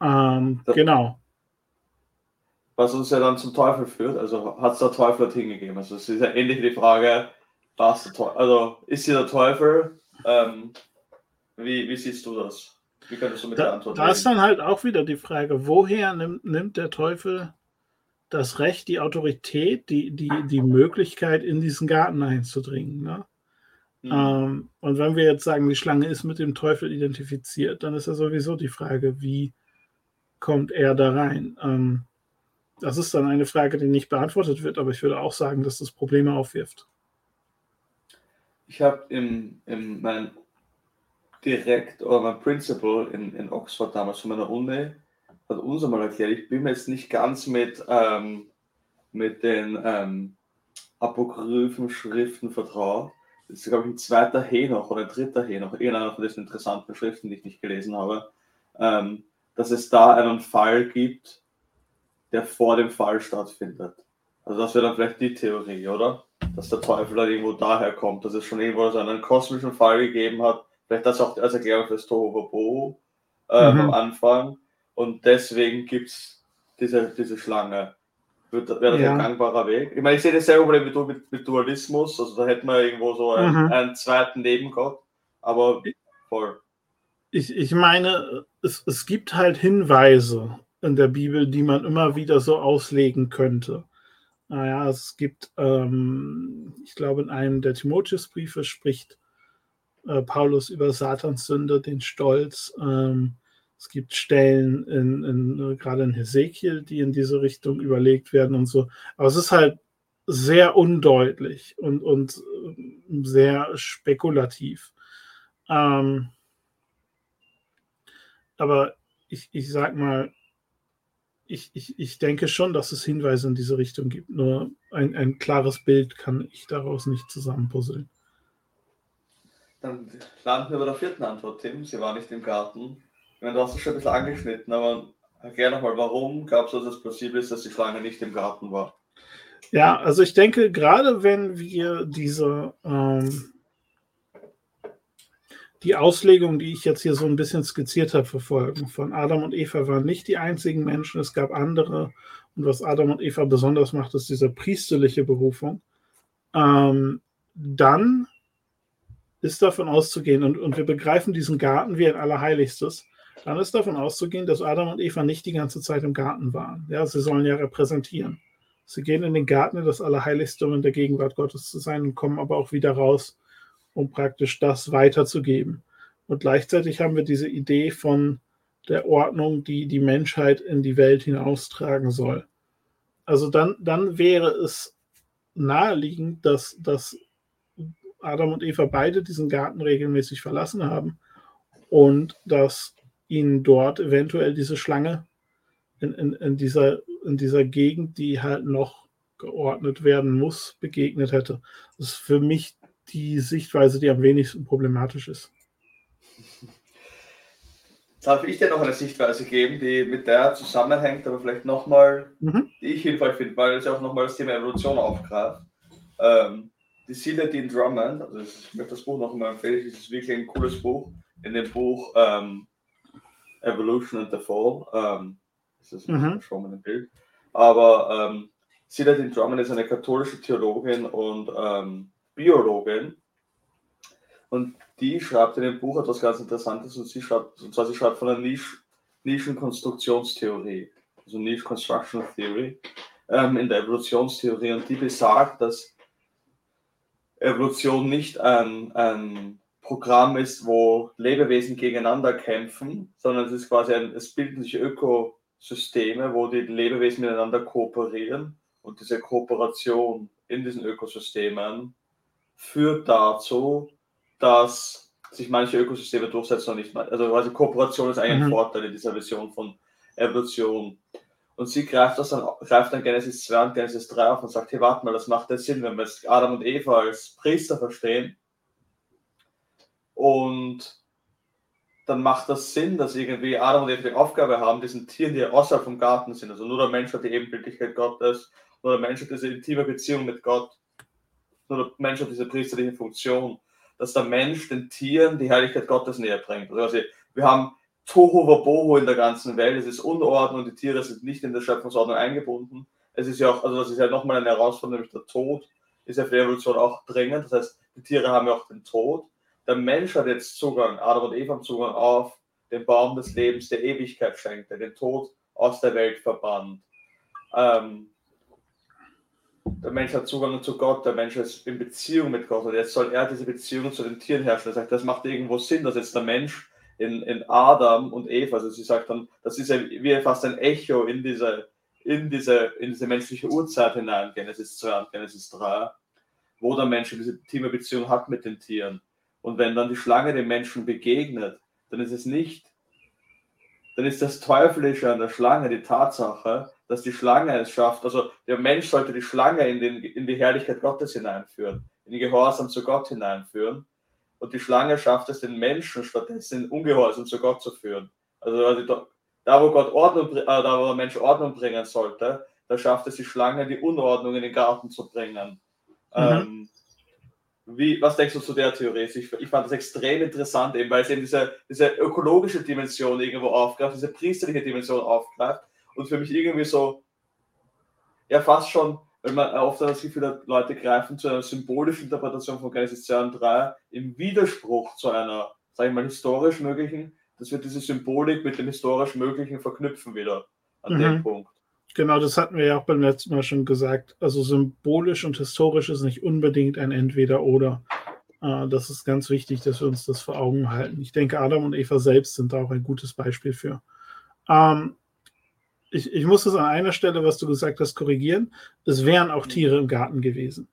Ähm, das, genau. Was uns ja dann zum Teufel führt, also hat es der Teufel dorthin gegeben? Also es ist ja ähnlich die Frage, was der Teufel, also ist hier der Teufel? Ähm, wie, wie siehst du das? Wie könntest du mit der Da, Antwort da ist dann halt auch wieder die Frage, woher nimmt, nimmt der Teufel das Recht, die Autorität, die, die, die Möglichkeit, in diesen Garten einzudringen? Ne? Hm. Ähm, und wenn wir jetzt sagen, die Schlange ist mit dem Teufel identifiziert, dann ist ja sowieso die Frage, wie kommt er da rein? Ähm, das ist dann eine Frage, die nicht beantwortet wird, aber ich würde auch sagen, dass das Probleme aufwirft. Ich habe im, im, mein Direkt oder mein Principal in, in Oxford damals von meiner Uni hat uns einmal erklärt, ich bin mir jetzt nicht ganz mit, ähm, mit den ähm, apokryphen Schriften vertraut. Das ist, glaube ich, ein zweiter Henoch oder ein dritter Henoch, irgendeiner von diesen interessanten Schriften, die ich nicht gelesen habe, ähm, dass es da einen Fall gibt, der vor dem Fall stattfindet. Also das wäre dann vielleicht die Theorie, oder? Dass der Teufel dann irgendwo daher kommt, dass es schon irgendwo so einen kosmischen Fall gegeben hat. Vielleicht das auch als Erklärung fürs Tohuwabohu ähm, Mhm. am Anfang. Und deswegen gibt es diese, diese Schlange. Wird- Wäre das Ja. ein gangbarer Weg? Ich meine, ich sehe dasselbe Problem wie du mit, mit Dualismus. Also da hätten wir irgendwo so einen, Mhm. einen zweiten Nebengott. Aber voll. Ich, ich meine, es, es gibt halt Hinweise in der Bibel, die man immer wieder so auslegen könnte. Naja, es gibt, ähm, ich glaube, in einem der Timotheusbriefe spricht äh, Paulus über Satans Sünde, den Stolz. Ähm, es gibt Stellen in, in, äh, gerade in Hesekiel, die in diese Richtung überlegt werden und so. Aber es ist halt sehr undeutlich und, und äh, sehr spekulativ. Ähm, aber ich, ich sag mal, ich, ich, ich denke schon, dass es Hinweise in diese Richtung gibt. Nur ein, ein klares Bild kann ich daraus nicht zusammenpuzzeln. Dann landen wir bei der vierten Antwort, Tim. Sie war nicht im Garten. Meine, du hast es schon ein bisschen angeschnitten, aber erklär nochmal, warum glaubst du, dass es plausibel ist, dass die Schlange nicht im Garten war? Ja, also ich denke, gerade wenn wir diese ähm, die Auslegung, die ich jetzt hier so ein bisschen skizziert habe, verfolgen, von Adam und Eva waren nicht die einzigen Menschen, es gab andere. Und was Adam und Eva besonders macht, ist diese priesterliche Berufung. Ähm, dann ist davon auszugehen, und, und wir begreifen diesen Garten wie ein Allerheiligstes, dann ist davon auszugehen, dass Adam und Eva nicht die ganze Zeit im Garten waren. Ja, sie sollen ja repräsentieren. Sie gehen in den Garten, in das Allerheiligste, um in der Gegenwart Gottes zu sein, und kommen aber auch wieder raus, um praktisch das weiterzugeben. Und gleichzeitig haben wir diese Idee von der Ordnung, die die Menschheit in die Welt hinaustragen soll. Also dann, dann wäre es naheliegend, dass, dass Adam und Eva beide diesen Garten regelmäßig verlassen haben und dass ihnen dort eventuell diese Schlange in, in, in, dieser, in dieser Gegend, die halt noch geordnet werden muss, begegnet hätte. Das ist für mich die Sichtweise, die am wenigsten problematisch ist. Darf ich dir noch eine Sichtweise geben, die mit der zusammenhängt, aber vielleicht nochmal, Mhm. die ich hilfreich finde, weil es ja auch nochmal das Thema Evolution aufgreift. Ähm, die Celia Dean Drummond, also ich möchte das Buch noch einmal empfehlen, es ist wirklich ein cooles Buch. In dem Buch ähm, Evolution and the Fall, ähm, das ist Mhm. schon mal ein Bild, aber ähm, Dean Drummond ist eine katholische Theologin und ähm, Biologin. Und die schreibt in dem Buch etwas ganz Interessantes und sie schreibt, und zwar sie schreibt von einer Nisch, Nischenkonstruktionstheorie, also Niche Construction Theory ähm, in der Evolutionstheorie. Und die besagt, dass Evolution nicht ein, ein Programm ist, wo Lebewesen gegeneinander kämpfen, sondern es ist quasi ein, es bilden sich Ökosysteme, wo die Lebewesen miteinander kooperieren und diese Kooperation in diesen Ökosystemen führt dazu, dass sich manche Ökosysteme durchsetzen und nicht. Also quasi Kooperation ist eigentlich ein Mhm. Vorteil in dieser Vision von Evolution. Und sie greift das dann, greift dann Genesis 2 und Genesis 3 auf und sagt, hey, warte mal, das macht ja Sinn, wenn wir jetzt Adam und Eva als Priester verstehen. Und dann macht das Sinn, dass irgendwie Adam und Eva die Aufgabe haben, diesen Tieren, die außerhalb vom Garten sind. Also nur der Mensch hat die Ebenbildlichkeit Gottes, nur der Mensch hat diese intime Beziehung mit Gott, nur der Mensch hat diese priesterliche Funktion, dass der Mensch den Tieren die Heiligkeit Gottes näher bringt. Also quasi, wir haben Tohu Wabohu in der ganzen Welt, es ist Unordnung, die Tiere sind nicht in der Schöpfungsordnung eingebunden. Es ist ja auch, also das ist ja nochmal eine Herausforderung, nämlich der Tod ist ja für die Evolution auch dringend. Das heißt, die Tiere haben ja auch den Tod. Der Mensch hat jetzt Zugang, Adam und Eva haben Zugang auf den Baum des Lebens der Ewigkeit schenkte, den Tod aus der Welt verbannt. Ähm, der Mensch hat Zugang zu Gott, der Mensch ist in Beziehung mit Gott und jetzt soll er diese Beziehung zu den Tieren herrschen. Er sagt, das macht irgendwo Sinn, dass jetzt der Mensch in, in Adam und Eva, also sie sagt dann, das ist ja wie fast ein Echo in diese, in diese, in diese menschliche Urzeit hinein, Genesis 2 und Genesis 3, wo der Mensch diese intime Beziehung hat mit den Tieren. Und wenn dann die Schlange dem Menschen begegnet, dann ist es nicht, dann ist das Teuflische an der Schlange die Tatsache, dass die Schlange es schafft. Also der Mensch sollte die Schlange in, den, in die Herrlichkeit Gottes hineinführen, in die Gehorsam zu Gott hineinführen. Und die Schlange schafft es, den Menschen stattdessen in Ungehorsam zu Gott zu führen. Also, also da, wo Gott Ordnung, äh, da wo der Mensch Ordnung bringen sollte, da schafft es die Schlange, die Unordnung in den Garten zu bringen. Mhm. Ähm, wie, was denkst du zu der Theorie? Ich, ich fand das extrem interessant, eben, weil es eben diese, diese ökologische Dimension irgendwo aufgreift, diese priesterliche Dimension aufgreift und für mich irgendwie so, ja, fast schon, wenn man oft das Gefühl hat, Leute greifen zu einer symbolischen Interpretation von Genesis 2 und 3 im Widerspruch zu einer, sage ich mal, historisch möglichen, dass wir diese Symbolik mit dem historisch Möglichen verknüpfen wieder an mhm. dem Punkt. Genau, das hatten wir ja auch beim letzten Mal schon gesagt. Also symbolisch und historisch ist nicht unbedingt ein Entweder-Oder. Äh, das ist ganz wichtig, dass wir uns das vor Augen halten. Ich denke, Adam und Eva selbst sind da auch ein gutes Beispiel für. Ähm, ich, ich muss das an einer Stelle, was du gesagt hast, korrigieren. Es wären auch Tiere im Garten gewesen.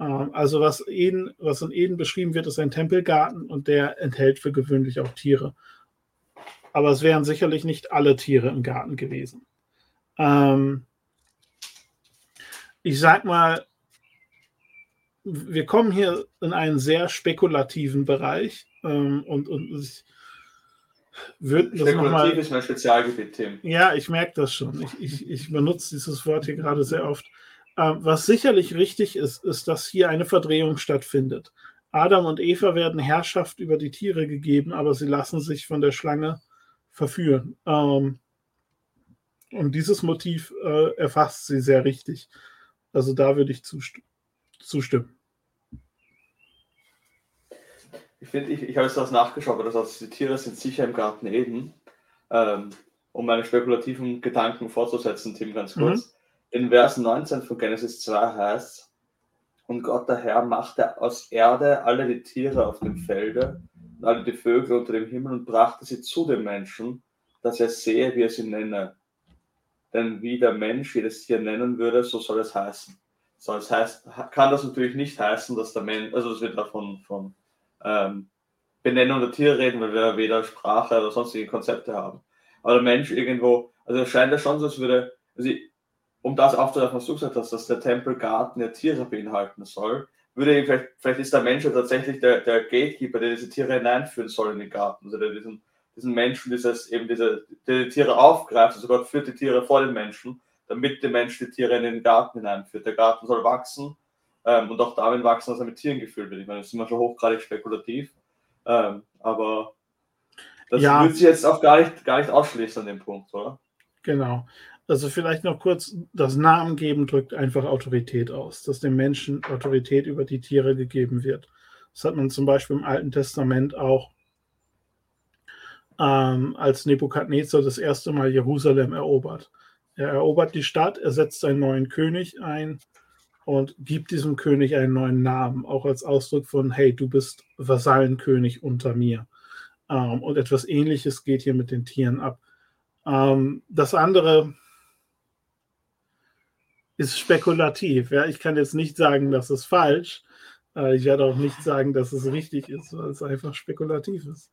Ähm, also was, Eden, was in Eden beschrieben wird, ist ein Tempelgarten und der enthält für gewöhnlich auch Tiere. Aber es wären sicherlich nicht alle Tiere im Garten gewesen. Ähm, ich sag mal, wir kommen hier in einen sehr spekulativen Bereich ähm, und, und ich würde Spekulativ mal, ist mein Spezialgebiet, Tim. Ja, ich merke das schon. Ich, ich, ich benutze dieses Wort hier gerade sehr oft. Ähm, was sicherlich richtig ist, ist, dass hier eine Verdrehung stattfindet. Adam und Eva werden Herrschaft über die Tiere gegeben, aber sie lassen sich von der Schlange verführen. Ähm, und dieses Motiv äh, erfasst sie sehr richtig. Also da würde ich zust zustimmen. Ich finde, ich, ich habe jetzt das nachgeschaut, aber das heißt, die Tiere sind sicher im Garten Eden. Ähm, um meine spekulativen Gedanken fortzusetzen, Tim, ganz kurz. Mhm. In Vers 19 von Genesis 2 heißt und Gott der Herr machte aus Erde alle die Tiere auf dem Felde und alle die Vögel unter dem Himmel und brachte sie zu dem Menschen, dass er sehe, wie er sie nenne denn wie der Mensch jedes Tier nennen würde, so soll es heißen. So, es heißt, kann das natürlich nicht heißen, dass der Mensch, also dass wir davon von ähm, Benennung der Tiere reden, weil wir weder Sprache oder sonstige Konzepte haben. Aber der Mensch irgendwo, also es scheint ja schon so, als würde, also ich, um das aufzugreifen, was du gesagt hast, dass der Tempelgarten ja Tiere beinhalten soll, würde vielleicht, vielleicht ist der Mensch ja tatsächlich der, der Gatekeeper, der diese Tiere hineinführen soll in den Garten, also der diesen diesen Menschen dieses, eben diese, die Tiere aufgreift. Also Gott führt die Tiere vor den Menschen, damit der Mensch die Tiere in den Garten hineinführt. Der Garten soll wachsen ähm, und auch darin wachsen, dass er mit Tieren gefüllt wird. Ich meine, das ist immer schon hochgradig spekulativ, ähm, aber das ja. würde sich jetzt auch gar nicht, gar nicht ausschließen an dem Punkt, oder? Genau. Also vielleicht noch kurz, das Namen geben drückt einfach Autorität aus, dass dem Menschen Autorität über die Tiere gegeben wird. Das hat man zum Beispiel im Alten Testament auch ähm, als Nebukadnezar das erste Mal Jerusalem erobert. Er erobert die Stadt, er setzt einen neuen König ein und gibt diesem König einen neuen Namen, auch als Ausdruck von, hey, du bist Vasallenkönig unter mir. Ähm, und etwas Ähnliches geht hier mit den Tieren ab. Ähm, das andere ist spekulativ. Ja? Ich kann jetzt nicht sagen, das ist falsch. Äh, ich werde auch nicht sagen, dass es richtig ist, weil es einfach spekulativ ist.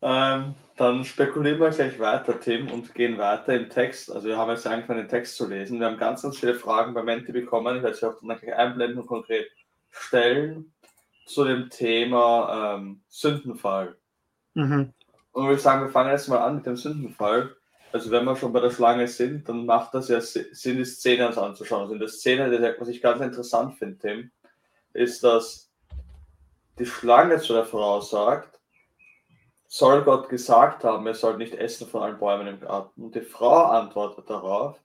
Ähm, dann spekulieren wir gleich weiter, Tim, und gehen weiter im Text. Also wir haben jetzt angefangen, den Text zu lesen. Wir haben ganz, ganz viele Fragen bei Menti bekommen. Ich werde sie auch dann gleich einblenden und konkret stellen zu dem Thema ähm, Sündenfall. Mhm. Und wir sagen, wir fangen jetzt mal an mit dem Sündenfall. Also wenn wir schon bei der Schlange sind, dann macht das ja Sinn, die Szene uns anzuschauen. Also in der Szene, was ich ganz interessant finde, Tim, ist, dass die Schlange zu der Frau sagt, soll Gott gesagt haben, er soll nicht essen von allen Bäumen im Garten? Und die Frau antwortet darauf,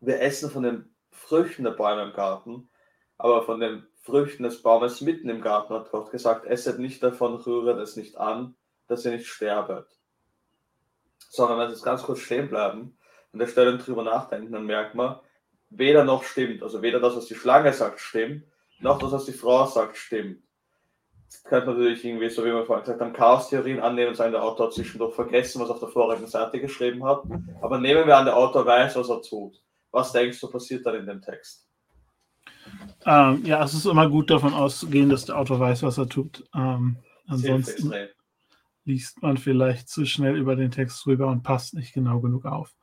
wir essen von den Früchten der Bäume im Garten, aber von dem Früchten des Baumes mitten im Garten hat Gott gesagt, esset nicht davon, rühret es nicht an, dass ihr nicht sterbet. Sondern wenn wir jetzt ganz kurz stehen bleiben und der Stelle drüber nachdenken, dann merkt man, weder noch stimmt. Also weder das, was die Schlange sagt, stimmt, noch das, was die Frau sagt, stimmt. Man natürlich irgendwie, so wie wir vorhin gesagt haben, Chaos-Theorien annehmen und sagen, der Autor hat zwischendurch vergessen, was auf der vorigen Seite geschrieben hat. Aber nehmen wir an, der Autor weiß, was er tut. Was denkst du, passiert dann in dem Text? Ähm, ja, es ist immer gut davon auszugehen, dass der Autor weiß, was er tut. Ähm, ansonsten liest man vielleicht zu schnell über den Text rüber und passt nicht genau genug auf.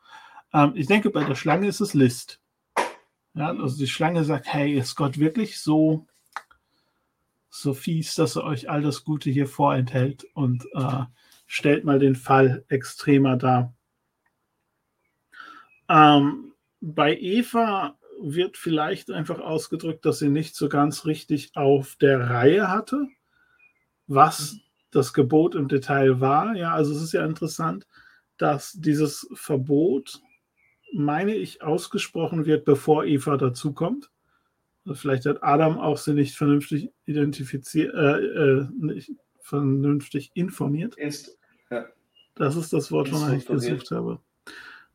Ähm, ich denke, bei der Schlange ist es List. Ja, also die Schlange sagt, hey, ist Gott wirklich so, so fies, dass er euch all das Gute hier vorenthält und äh, stellt mal den Fall extremer dar. Ähm, bei Eva wird vielleicht einfach ausgedrückt, dass sie nicht so ganz richtig auf der Reihe hatte, was das Gebot im Detail war. Ja, also es ist ja interessant, dass dieses Verbot, meine ich, ausgesprochen wird, bevor Eva dazukommt. Vielleicht hat Adam auch sie nicht vernünftig identifiziert, äh, äh, nicht vernünftig informiert. Inst ja. Das ist das Wort, wonach ich gesucht habe.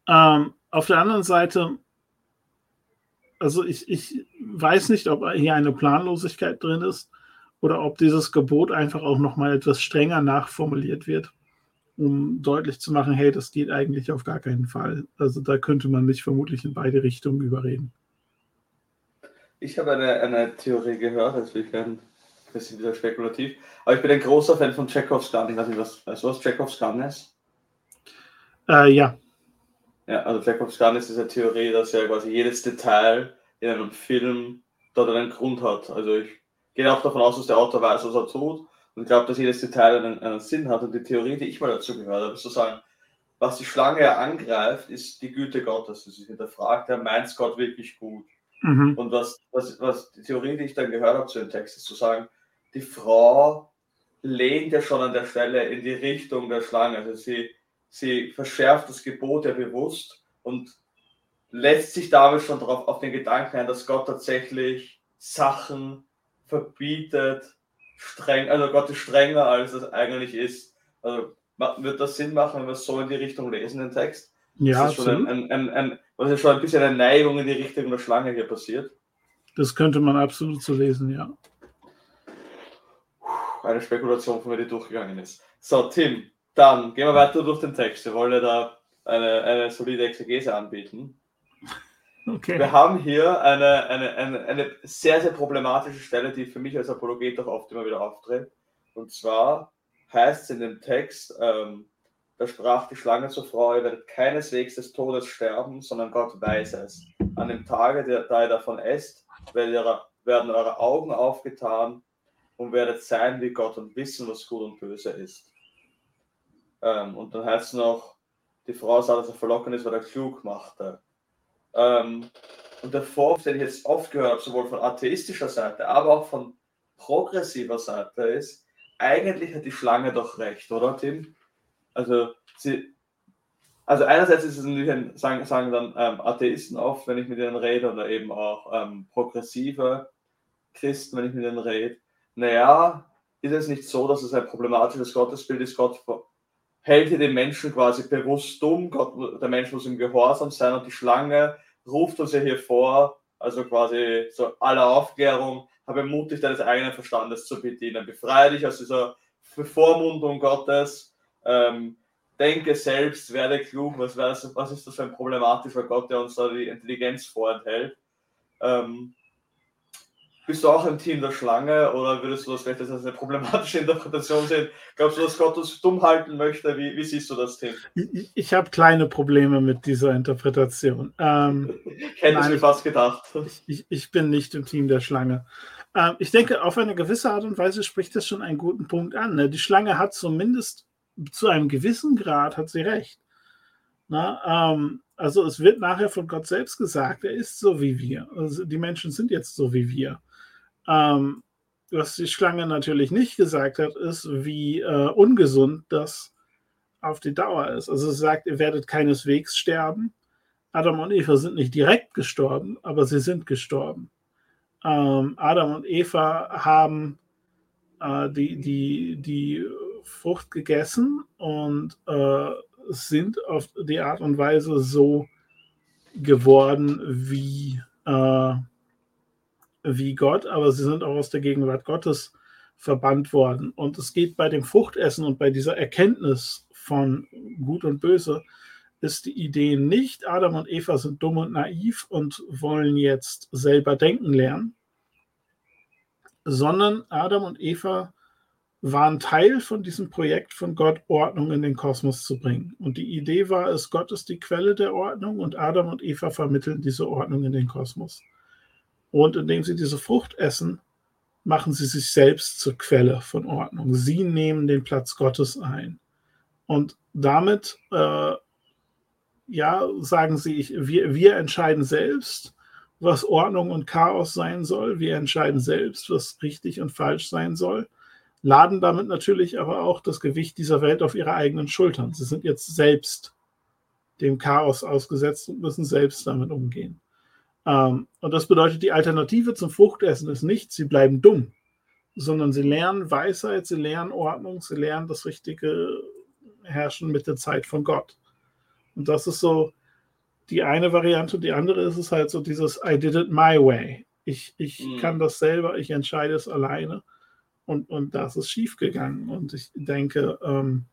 Ähm, auf der anderen Seite also ich, ich weiß nicht, ob hier eine Planlosigkeit drin ist oder ob dieses Gebot einfach auch nochmal etwas strenger nachformuliert wird, um deutlich zu machen, hey, das geht eigentlich auf gar keinen Fall. Also da könnte man mich vermutlich in beide Richtungen überreden. Ich habe eine, eine Theorie gehört, das ich ein bisschen wieder spekulativ, aber ich bin ein großer Fan von Chekhovs Gun. Ich weiß nicht, was, weißt du, was Chekhovs Gun ist? Äh, ja, ja, also Chekhovs Gun ist diese Theorie, dass ja quasi jedes Detail in einem Film dort einen Grund hat. Also ich gehe auch davon aus, dass der Autor weiß, was er tut und glaube, dass jedes Detail einen, einen Sinn hat. Und die Theorie, die ich mal dazu gehört habe, ist zu sagen, was die Schlange angreift, ist die Güte Gottes. Sie hinterfragt, er meint Gott wirklich gut. Mhm. Und was, was, was die Theorie, die ich dann gehört habe zu dem Text, ist zu sagen, die Frau lehnt ja schon an der Stelle in die Richtung der Schlange. Also sie sie verschärft das Gebot ja bewusst und lässt sich damit schon darauf auf den Gedanken ein, dass Gott tatsächlich Sachen verbietet, streng, also Gott ist strenger, als es eigentlich ist. Also wird das Sinn machen, wenn wir es so in die Richtung lesen, den Text? Ja, das ist schon ein, ein, ein, was ist schon ein bisschen eine Neigung in die Richtung der Schlange hier passiert. Das könnte man absolut so lesen, ja. Eine Spekulation von mir, die durchgegangen ist. So, Tim, dann gehen wir weiter durch den Text. Wir wollen ja da eine, eine solide Exegese anbieten. Okay. Wir haben hier eine, eine, eine, eine sehr, sehr problematische Stelle, die für mich als Apologet auch oft immer wieder auftritt. Und zwar heißt es in dem Text, ähm, da sprach die Schlange zur Frau, ihr werdet keineswegs des Todes sterben, sondern Gott weiß es. An dem Tage, da ihr davon esst, werden eure Augen aufgetan und werdet sein wie Gott und wissen, was gut und böse ist. Ähm, und dann heißt es noch, die Frau sah, dass er verlockend ist, weil er klug machte. Ähm, und der Vorwurf, den ich jetzt oft gehört habe, sowohl von atheistischer Seite, aber auch von progressiver Seite, ist, eigentlich hat die Schlange doch recht, oder Tim? Also, sie, also einerseits ist es natürlich, sagen, sagen dann ähm, Atheisten oft, wenn ich mit ihnen rede, oder eben auch ähm, progressive Christen, wenn ich mit ihnen rede, naja, ist es nicht so, dass es ein problematisches Gottesbild ist, Gott hält hier den Menschen quasi bewusst dumm. Gott, der Mensch muss im Gehorsam sein und die Schlange ruft uns ja hier vor, also quasi so aller Aufklärung, habe mutig deines eigenen Verstandes zu bedienen. Befreie dich aus dieser Bevormundung Gottes. Ähm, denke selbst, werde klug. Was, was ist das für ein problematischer Gott, der uns da die Intelligenz vorenthält? Ähm, bist du auch im Team der Schlange oder würdest du das vielleicht als eine problematische Interpretation sehen? Glaubst du, dass Gott uns dumm halten möchte? Wie, wie siehst du das, Tim? Ich, ich habe kleine Probleme mit dieser Interpretation. Ähm, ich hätte es mir fast gedacht. Ich, ich, bin nicht im Team der Schlange. Ähm, ich denke, auf eine gewisse Art und Weise spricht das schon einen guten Punkt an. Ne? Die Schlange hat zumindest zu einem gewissen Grad hat sie recht. Na, ähm, also es wird nachher von Gott selbst gesagt, er ist so wie wir. Also die Menschen sind jetzt so wie wir. Ähm, was die Schlange natürlich nicht gesagt hat, ist, wie äh, ungesund das auf die Dauer ist. Also es sagt, ihr werdet keineswegs sterben. Adam und Eva sind nicht direkt gestorben, aber sie sind gestorben. ähm, Adam und Eva haben äh, die, die, die Frucht gegessen und äh, sind auf die Art und Weise so geworden wie, äh, wie Gott, aber sie sind auch aus der Gegenwart Gottes verbannt worden. Und es geht bei dem Fruchtessen und bei dieser Erkenntnis von Gut und Böse, ist die Idee nicht, Adam und Eva sind dumm und naiv und wollen jetzt selber denken lernen, sondern Adam und Eva waren Teil von diesem Projekt von Gott, Ordnung in den Kosmos zu bringen. Und die Idee war es, Gott ist die Quelle der Ordnung und Adam und Eva vermitteln diese Ordnung in den Kosmos. Und indem sie diese Frucht essen, machen sie sich selbst zur Quelle von Ordnung. Sie nehmen den Platz Gottes ein. Und damit, äh, ja, sagen sie, ich, wir, wir entscheiden selbst, was Ordnung und Chaos sein soll. Wir entscheiden selbst, was richtig und falsch sein soll. Laden damit natürlich aber auch das Gewicht dieser Welt auf ihre eigenen Schultern. Sie sind jetzt selbst dem Chaos ausgesetzt und müssen selbst damit umgehen. Ähm, und das bedeutet, die Alternative zum Fruchtessen ist nicht, sie bleiben dumm, sondern sie lernen Weisheit, sie lernen Ordnung, sie lernen das richtige Herrschen mit der Zeit von Gott. Und das ist so die eine Variante. Die andere ist es halt so dieses I did it my way. Ich, ich mhm. kann das selber, ich entscheide es alleine. Und, und das ist schiefgegangen. Und ich denke, ähm,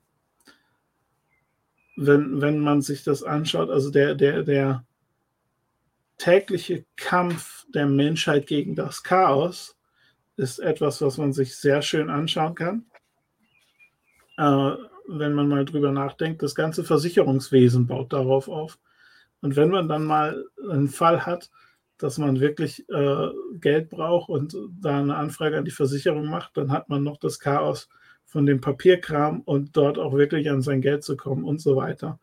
wenn, wenn man sich das anschaut, also der, der, der tägliche Kampf der Menschheit gegen das Chaos ist etwas, was man sich sehr schön anschauen kann. Äh, wenn man mal drüber nachdenkt, das ganze Versicherungswesen baut darauf auf. Und wenn man dann mal einen Fall hat, dass man wirklich äh, Geld braucht und da eine Anfrage an die Versicherung macht, dann hat man noch das Chaos von dem Papierkram und dort auch wirklich an sein Geld zu kommen und so weiter.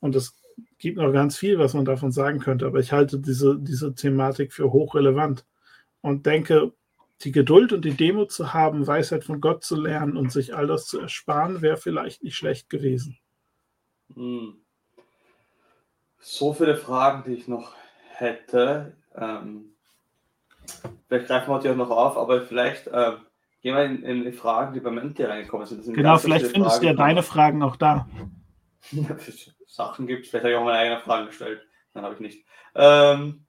Und es gibt noch ganz viel, was man davon sagen könnte, aber ich halte diese, diese Thematik für hochrelevant und denke, die Geduld und die Demo zu haben, Weisheit von Gott zu lernen und sich all das zu ersparen, wäre vielleicht nicht schlecht gewesen. Hm. So viele Fragen, die ich noch hätte. Ähm, vielleicht greifen wir die auch noch auf, aber vielleicht äh, gehen wir in, in, die Fragen, die beim Menti reingekommen sind. sind genau, vielleicht findest Fragen, du ja deine Fragen auch da. Sachen gibt, vielleicht habe ich auch meine eigenen Fragen gestellt. Dann habe ich nicht. Ähm,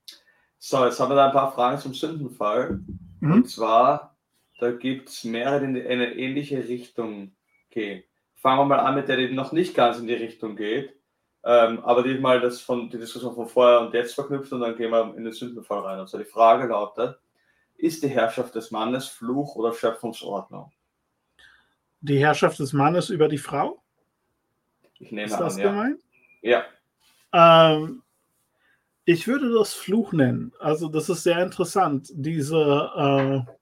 so, jetzt haben wir da ein paar Fragen zum Sündenfall. Mhm. Und zwar, da gibt es mehrere, die in eine ähnliche Richtung gehen. Fangen wir mal an mit der, die noch nicht ganz in die Richtung geht. Ähm, aber die mal das von, die Diskussion von vorher und jetzt verknüpft und dann gehen wir in den Sündenfall rein. Also die Frage lautet, ist die Herrschaft des Mannes Fluch oder Schöpfungsordnung? Die Herrschaft des Mannes über die Frau? Ich nehme ist das an, gemeint? Ja. Ähm, ich würde das Fluch nennen. Also das ist sehr interessant. Diese, äh,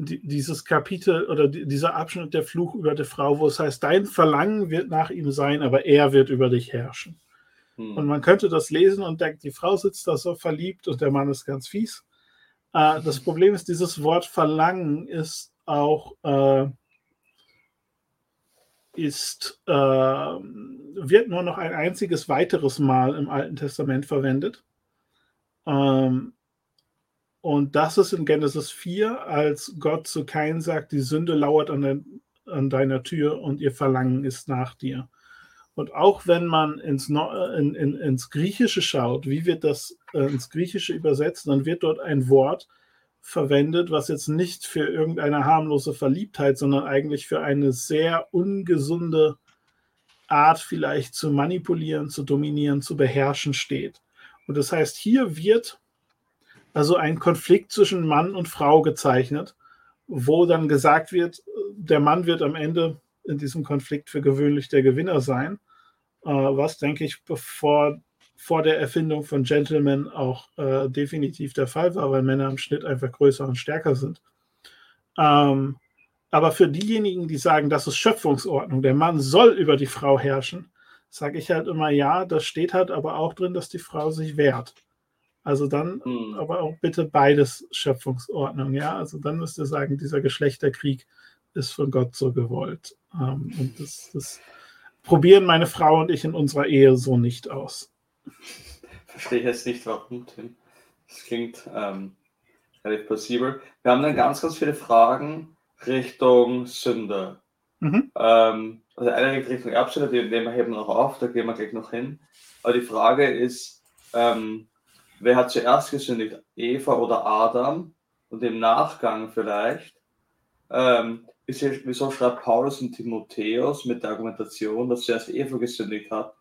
dieses Kapitel oder die, dieser Abschnitt der Fluch über die Frau, wo es heißt, dein Verlangen wird nach ihm sein, aber er wird über dich herrschen. Hm. Und man könnte das lesen und denkt, die Frau sitzt da so verliebt und der Mann ist ganz fies. Äh, das Problem ist, dieses Wort Verlangen ist auch äh, ist, äh, wird nur noch ein einziges weiteres Mal im Alten Testament verwendet. Ähm, und das ist in Genesis 4, als Gott zu Kain sagt, die Sünde lauert an, de an deiner Tür und ihr Verlangen ist nach dir. Und auch wenn man ins, in, in, ins Griechische schaut, wie wird das äh, ins Griechische übersetzt, dann wird dort ein Wort verwendet, was jetzt nicht für irgendeine harmlose Verliebtheit, sondern eigentlich für eine sehr ungesunde Art vielleicht zu manipulieren, zu dominieren, zu beherrschen steht. Und das heißt, hier wird also ein Konflikt zwischen Mann und Frau gezeichnet, wo dann gesagt wird, der Mann wird am Ende in diesem Konflikt für gewöhnlich der Gewinner sein, äh, was, denke ich, bevor vor der Erfindung von Gentlemen auch äh, definitiv der Fall war, weil Männer im Schnitt einfach größer und stärker sind. Ähm, aber für diejenigen, die sagen, das ist Schöpfungsordnung, der Mann soll über die Frau herrschen, sage ich halt immer, ja, das steht halt aber auch drin, dass die Frau sich wehrt. Also dann mhm. aber auch bitte beides Schöpfungsordnung, ja. Also dann müsst ihr sagen, dieser Geschlechterkrieg ist von Gott so gewollt. Ähm, und das, das probieren meine Frau und ich in unserer Ehe so nicht aus. Verstehe jetzt nicht, warum, Tim. Das klingt ähm, relativ plausibel. Wir haben dann ganz, ganz viele Fragen Richtung Sünde. Mhm. Ähm, also eine geht Richtung Erbsünde, die nehmen wir heben noch auf, da gehen wir gleich noch hin. Aber die Frage ist, ähm, wer hat zuerst gesündigt, Eva oder Adam? Und im Nachgang vielleicht, ähm, wieso schreibt Paulus und Timotheus mit der Argumentation, dass zuerst Eva gesündigt hat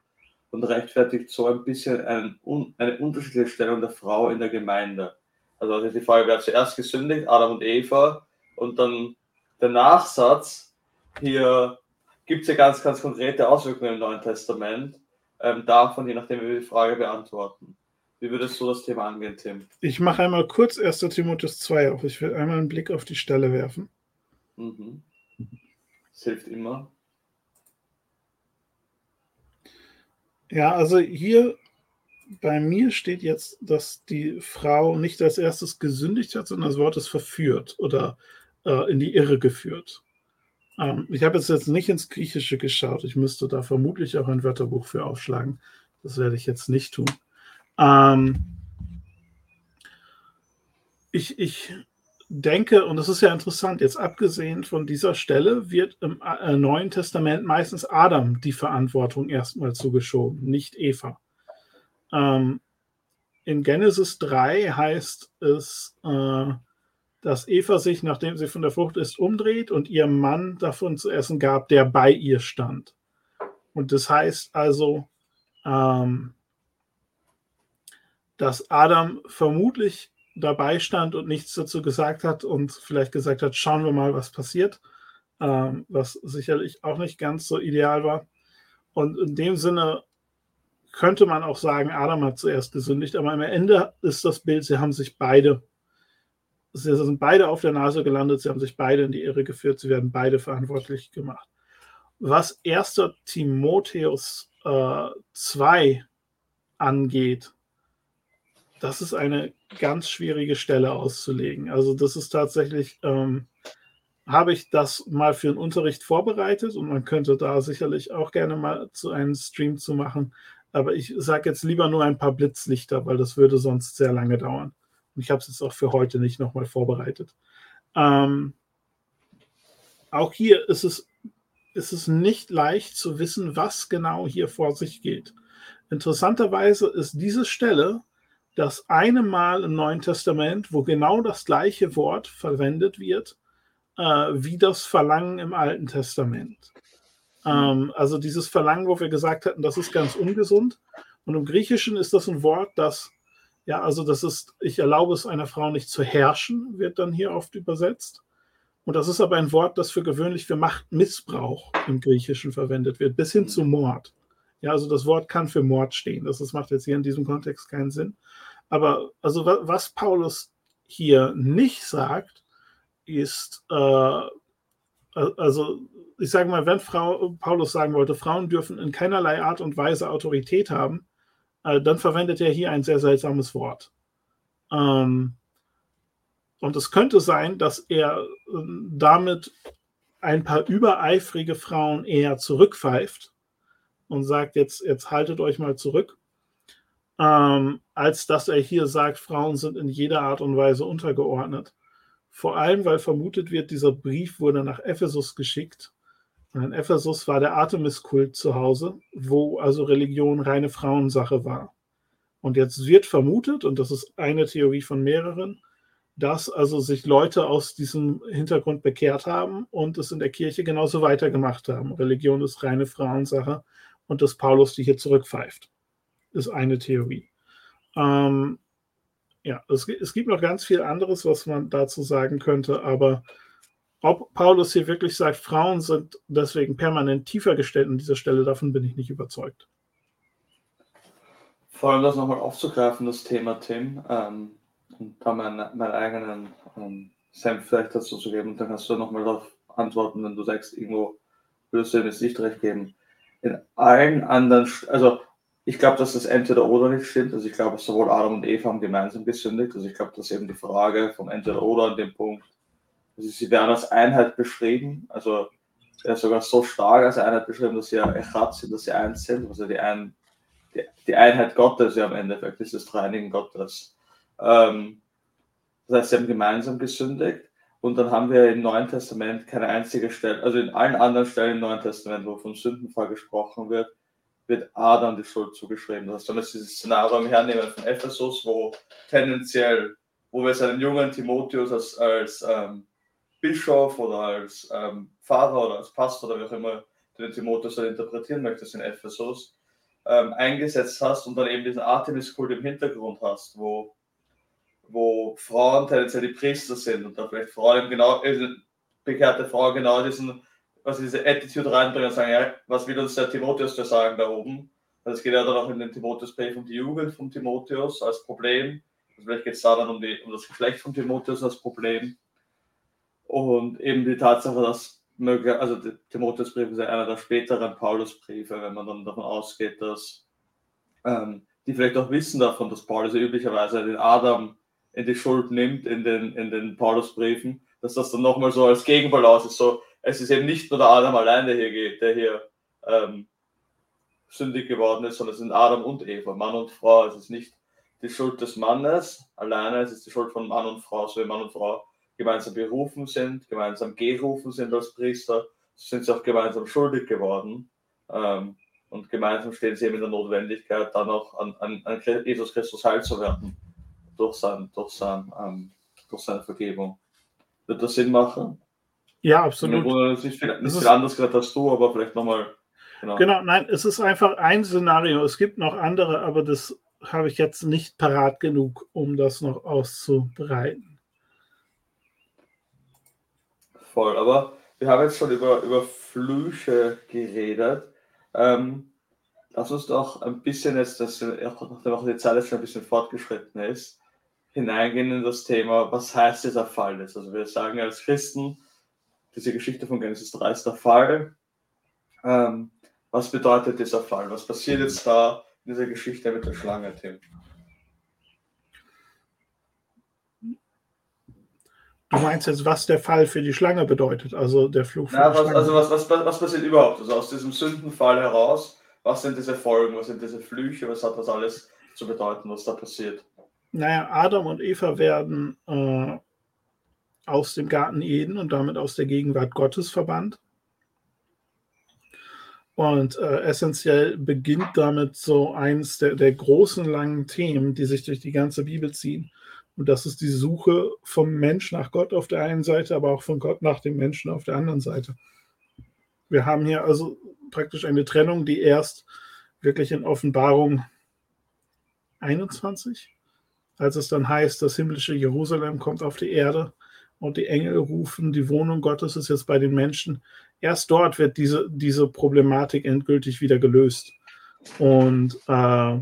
und rechtfertigt so ein bisschen einen, un, eine unterschiedliche Stellung der Frau in der Gemeinde? Also das ist die Frage, wer hat zuerst gesündigt, Adam und Eva? Und dann der Nachsatz, hier gibt es ja ganz, ganz konkrete Auswirkungen im Neuen Testament, ähm, davon, je nachdem, wie wir die Frage beantworten. Wie würdest du das Thema angehen, Tim? Ich mache einmal kurz 1. Timotheus 2 auf. Ich will einmal einen Blick auf die Stelle werfen. Mhm. Das hilft immer. Ja, also hier bei mir steht jetzt, dass die Frau nicht als erstes gesündigt hat, sondern das Wort ist verführt oder äh, in die Irre geführt. Ähm, ich habe jetzt, jetzt nicht ins Griechische geschaut. Ich müsste da vermutlich auch ein Wörterbuch für aufschlagen. Das werde ich jetzt nicht tun. Ähm, ich, ich denke, und das ist ja interessant, jetzt abgesehen von dieser Stelle wird im äh, Neuen Testament meistens Adam die Verantwortung erstmal zugeschoben, nicht Eva. Ähm, in Genesis 3 heißt es, äh, dass Eva sich, nachdem sie von der Frucht ist, umdreht und ihrem Mann davon zu essen gab, der bei ihr stand. Und das heißt also, ähm, dass Adam vermutlich dabei stand und nichts dazu gesagt hat und vielleicht gesagt hat, schauen wir mal, was passiert, ähm, was sicherlich auch nicht ganz so ideal war. Und in dem Sinne könnte man auch sagen, Adam hat zuerst gesündigt, aber am Ende ist das Bild, sie haben sich beide, sie sind beide auf der Nase gelandet, sie haben sich beide in die Irre geführt, sie werden beide verantwortlich gemacht. Was 1. Timotheus äh, 2 angeht, das ist eine ganz schwierige Stelle auszulegen. Also das ist tatsächlich, ähm, habe ich das mal für einen Unterricht vorbereitet und man könnte da sicherlich auch gerne mal zu einem Stream zu machen. Aber ich sage jetzt lieber nur ein paar Blitzlichter, weil das würde sonst sehr lange dauern. Und ich habe es jetzt auch für heute nicht nochmal vorbereitet. Ähm, auch hier ist es, ist es nicht leicht zu wissen, was genau hier vor sich geht. Interessanterweise ist diese Stelle das eine Mal im Neuen Testament, wo genau das gleiche Wort verwendet wird, äh, wie das Verlangen im Alten Testament. Ähm, also dieses Verlangen, wo wir gesagt hatten, das ist ganz ungesund. Und im Griechischen ist das ein Wort, das, ja, also das ist, ich erlaube es einer Frau nicht zu herrschen, wird dann hier oft übersetzt. Und das ist aber ein Wort, das für gewöhnlich für Machtmissbrauch im Griechischen verwendet wird, bis hin zu Mord. Ja, also das Wort kann für Mord stehen. Das, das macht jetzt hier in diesem Kontext keinen Sinn. Aber also was Paulus hier nicht sagt, ist, äh, also ich sage mal, wenn Frau, Paulus sagen wollte, Frauen dürfen in keinerlei Art und Weise Autorität haben, äh, dann verwendet er hier ein sehr seltsames Wort. Ähm, und es könnte sein, dass er äh, damit ein paar übereifrige Frauen eher zurückpfeift und sagt, jetzt, jetzt haltet euch mal zurück ähm, als dass er hier sagt, Frauen sind in jeder Art und Weise untergeordnet. Vor allem, weil vermutet wird, dieser Brief wurde nach Ephesus geschickt. Und in Ephesus war der Artemiskult zu Hause, wo also Religion reine Frauensache war. Und jetzt wird vermutet, und das ist eine Theorie von mehreren, dass also sich Leute aus diesem Hintergrund bekehrt haben und es in der Kirche genauso weitergemacht haben. Religion ist reine Frauensache und dass Paulus die hier zurückpfeift ist eine Theorie. Ähm, ja, es, es, gibt noch ganz viel anderes, was man dazu sagen könnte, aber ob Paulus hier wirklich sagt, Frauen sind deswegen permanent tiefer gestellt an dieser Stelle, davon bin ich nicht überzeugt. Vor allem das nochmal aufzugreifen, das Thema, Tim, ähm, und da meinen, meinen eigenen ähm, Senf vielleicht dazu zu geben, und dann kannst du nochmal darauf antworten, wenn du sagst, irgendwo würdest du ihm jetzt nicht recht geben. In allen anderen, also ich glaube, dass das entweder oder nicht stimmt. Also ich glaube, sowohl Adam und Eva haben gemeinsam gesündigt. Also ich glaube, dass eben die Frage vom entweder oder an dem Punkt, also sie werden als Einheit beschrieben. Also ist sogar so stark als Einheit beschrieben, dass sie ja Echat sind, dass sie eins sind. Also die, ein, die, die Einheit Gottes ja im Endeffekt ist das Reinigen Gottes. Ähm, das heißt, sie haben gemeinsam gesündigt. Und dann haben wir im Neuen Testament keine einzige Stelle, also in allen anderen Stellen im Neuen Testament, wo vom Sündenfall gesprochen wird, wird Adam die Schuld zugeschrieben. Das wenn wir dieses Szenario hernehmen von Ephesus, wo tendenziell, wo wir seinen jungen Timotheus als, als ähm, Bischof oder als ähm, Pfarrer oder als Pastor oder wie auch immer du den Timotheus dann interpretieren möchtest in Ephesus, ähm, eingesetzt hast und dann eben diesen Artemis-Kult im Hintergrund hast, wo, wo Frauen tendenziell die Priester sind und da vielleicht Frauen genau, äh, bekehrte Frauen genau diesen, was diese Attitude reinbringen und sagen, ja, was will uns der Timotheus da sagen da oben? Also es geht ja dann auch in den Timotheusbrief um die Jugend von Timotheus als Problem. Also vielleicht geht es da dann um, die, um das Geschlecht von Timotheus als Problem. Und eben die Tatsache, dass möglich, also der Timotheusbrief ist ja einer der späteren Paulusbriefe, wenn man dann davon ausgeht, dass ähm, die vielleicht auch wissen davon, dass Paulus ja üblicherweise den Adam in die Schuld nimmt in den, in den Paulusbriefen, dass das dann nochmal so als Gegenbalance ist. So, es ist eben nicht nur der Adam allein, der hier geht, der hier ähm, sündig geworden ist, sondern es sind Adam und Eva, Mann und Frau. Es ist nicht die Schuld des Mannes alleine, es ist die Schuld von Mann und Frau, so wie Mann und Frau gemeinsam berufen sind, gemeinsam gerufen sind als Priester, sind sie auch gemeinsam schuldig geworden. Ähm, und gemeinsam stehen sie eben in der Notwendigkeit, dann auch an, an, an Jesus Christus heil zu werden durch, sein, durch, sein, ähm, durch seine Vergebung. Wird das Sinn machen? Ja, absolut. Es ist viel, nicht viel anders gesagt als du, aber vielleicht nochmal. Genau. genau, nein, es ist einfach ein Szenario. Es gibt noch andere, aber das habe ich jetzt nicht parat genug, um das noch auszubreiten. Voll, aber wir haben jetzt schon über, über Flüche geredet. Ähm, lass uns doch ein bisschen jetzt, dass auch die Zeit jetzt schon ein bisschen fortgeschritten ist, hineingehen in das Thema, was heißt dieser Fall ist. Also wir sagen als Christen, diese Geschichte von Genesis 3 ist der Fall. Ähm, was bedeutet dieser Fall? Was passiert jetzt da in dieser Geschichte mit der Schlange, Tim? Du meinst jetzt, was der Fall für die Schlange bedeutet, also der Fluch für ja, was, Also was, was, was passiert überhaupt? Also aus diesem Sündenfall heraus, was sind diese Folgen, was sind diese Flüche, was hat das alles zu bedeuten, was da passiert? Naja, Adam und Eva werden äh, aus dem Garten Eden und damit aus der Gegenwart Gottes verbannt. Und äh, essentiell beginnt damit so eins der, der, großen langen Themen, die sich durch die ganze Bibel ziehen. Und das ist die Suche vom Mensch nach Gott auf der einen Seite, aber auch von Gott nach dem Menschen auf der anderen Seite. Wir haben hier also praktisch eine Trennung, die erst wirklich in Offenbarung 21, als es dann heißt, das himmlische Jerusalem kommt auf die Erde und die Engel rufen, die Wohnung Gottes ist jetzt bei den Menschen. Erst dort wird diese, diese Problematik endgültig wieder gelöst. Und äh,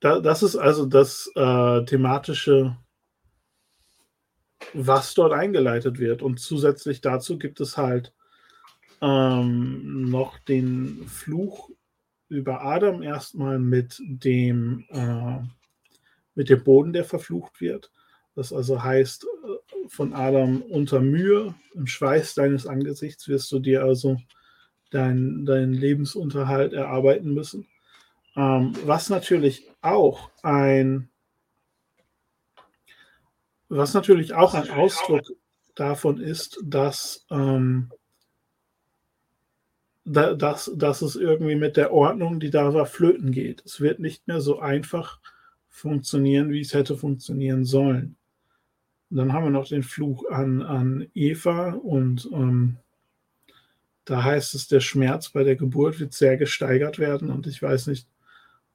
da, das ist also das äh, thematische, was dort eingeleitet wird. Und zusätzlich dazu gibt es halt ähm, noch den Fluch über Adam erstmal mit dem, äh, mit dem Boden, der verflucht wird. Das also heißt, äh, von Adam unter Mühe, im Schweiß deines Angesichts wirst du dir also deinen dein Lebensunterhalt erarbeiten müssen. Ähm, was natürlich auch ein was natürlich auch ein Ausdruck davon ist, dass, ähm, da, dass, dass es irgendwie mit der Ordnung, die da war, flöten geht. Es wird nicht mehr so einfach funktionieren, wie es hätte funktionieren sollen. Und dann haben wir noch den Fluch an, an Eva und ähm, da heißt es, der Schmerz bei der Geburt wird sehr gesteigert werden und ich weiß nicht,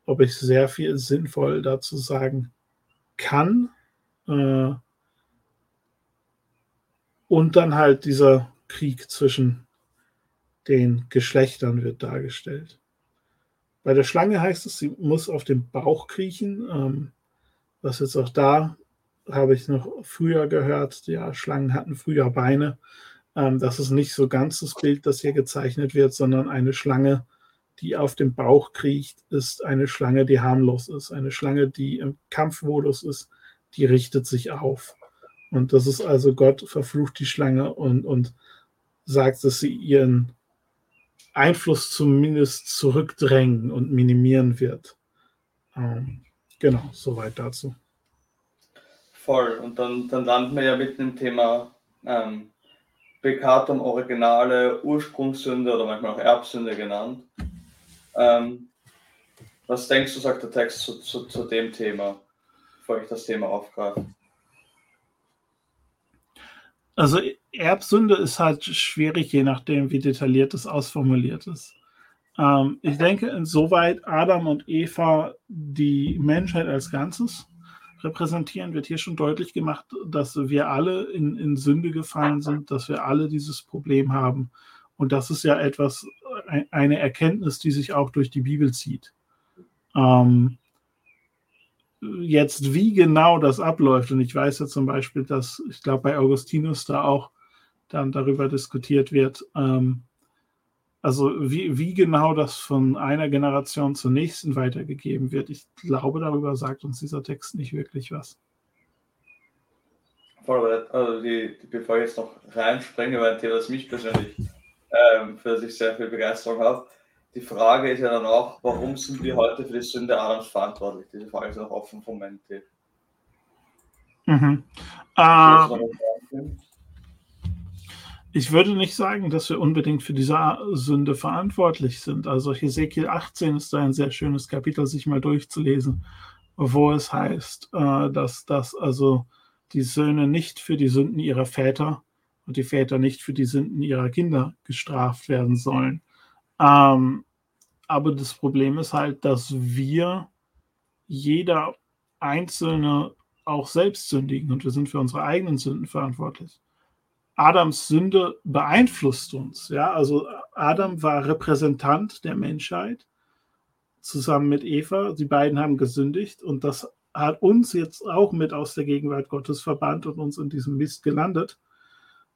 ob ich sehr viel sinnvoll dazu sagen kann. Äh, und dann halt dieser Krieg zwischen den Geschlechtern wird dargestellt. Bei der Schlange heißt es, sie muss auf den Bauch kriechen, ähm, was jetzt auch da habe ich noch früher gehört, ja, Schlangen hatten früher Beine. Ähm, das ist nicht so ganz das Bild, das hier gezeichnet wird, sondern eine Schlange, die auf dem Bauch kriecht, ist eine Schlange, die harmlos ist. Eine Schlange, die im Kampfmodus ist, die richtet sich auf. Und das ist also Gott verflucht die Schlange und, und sagt, dass sie ihren Einfluss zumindest zurückdrängen und minimieren wird. Ähm, Genau, soweit dazu. Voll. Und dann, dann landen wir ja mitten im Thema ähm, Peccatum Originale, Ursprungssünde oder manchmal auch Erbsünde genannt. Ähm, was denkst du, sagt der Text zu, zu, zu dem Thema, bevor ich das Thema aufgreife? Also Erbsünde ist halt schwierig, je nachdem, wie detailliert es ausformuliert ist. Ähm, ich denke, insoweit Adam und Eva die Menschheit als Ganzes repräsentieren, wird hier schon deutlich gemacht, dass wir alle in, in Sünde gefallen sind, dass wir alle dieses Problem haben. Und das ist ja etwas, eine Erkenntnis, die sich auch durch die Bibel zieht. Ähm, jetzt, wie genau das abläuft, und ich weiß ja zum Beispiel, dass ich glaube, bei Augustinus da auch dann darüber diskutiert wird, ähm, also wie, wie genau das von einer Generation zur nächsten weitergegeben wird, ich glaube, darüber sagt uns dieser Text nicht wirklich was. Also die, die, bevor ich jetzt noch reinspringe, weil ein Thema, das mich persönlich ähm, für sich sehr viel Begeisterung hat, die Frage ist ja dann auch, warum sind wir heute für die Sünde Adams verantwortlich? Diese Frage ist noch offen vom Menti. Mhm. Äh, ich würde nicht sagen, dass wir unbedingt für diese Sünde verantwortlich sind. Also Hesekiel 18 ist da ein sehr schönes Kapitel, sich mal durchzulesen, wo es heißt, äh, dass, dass also die Söhne nicht für die Sünden ihrer Väter und die Väter nicht für die Sünden ihrer Kinder gestraft werden sollen. Ähm, aber das Problem ist halt, dass wir jeder Einzelne auch selbst sündigen und wir sind für unsere eigenen Sünden verantwortlich. Adams Sünde beeinflusst uns. Ja, also Adam war Repräsentant der Menschheit zusammen mit Eva. Die beiden haben gesündigt und das hat uns jetzt auch mit aus der Gegenwart Gottes verbannt und uns in diesem Mist gelandet.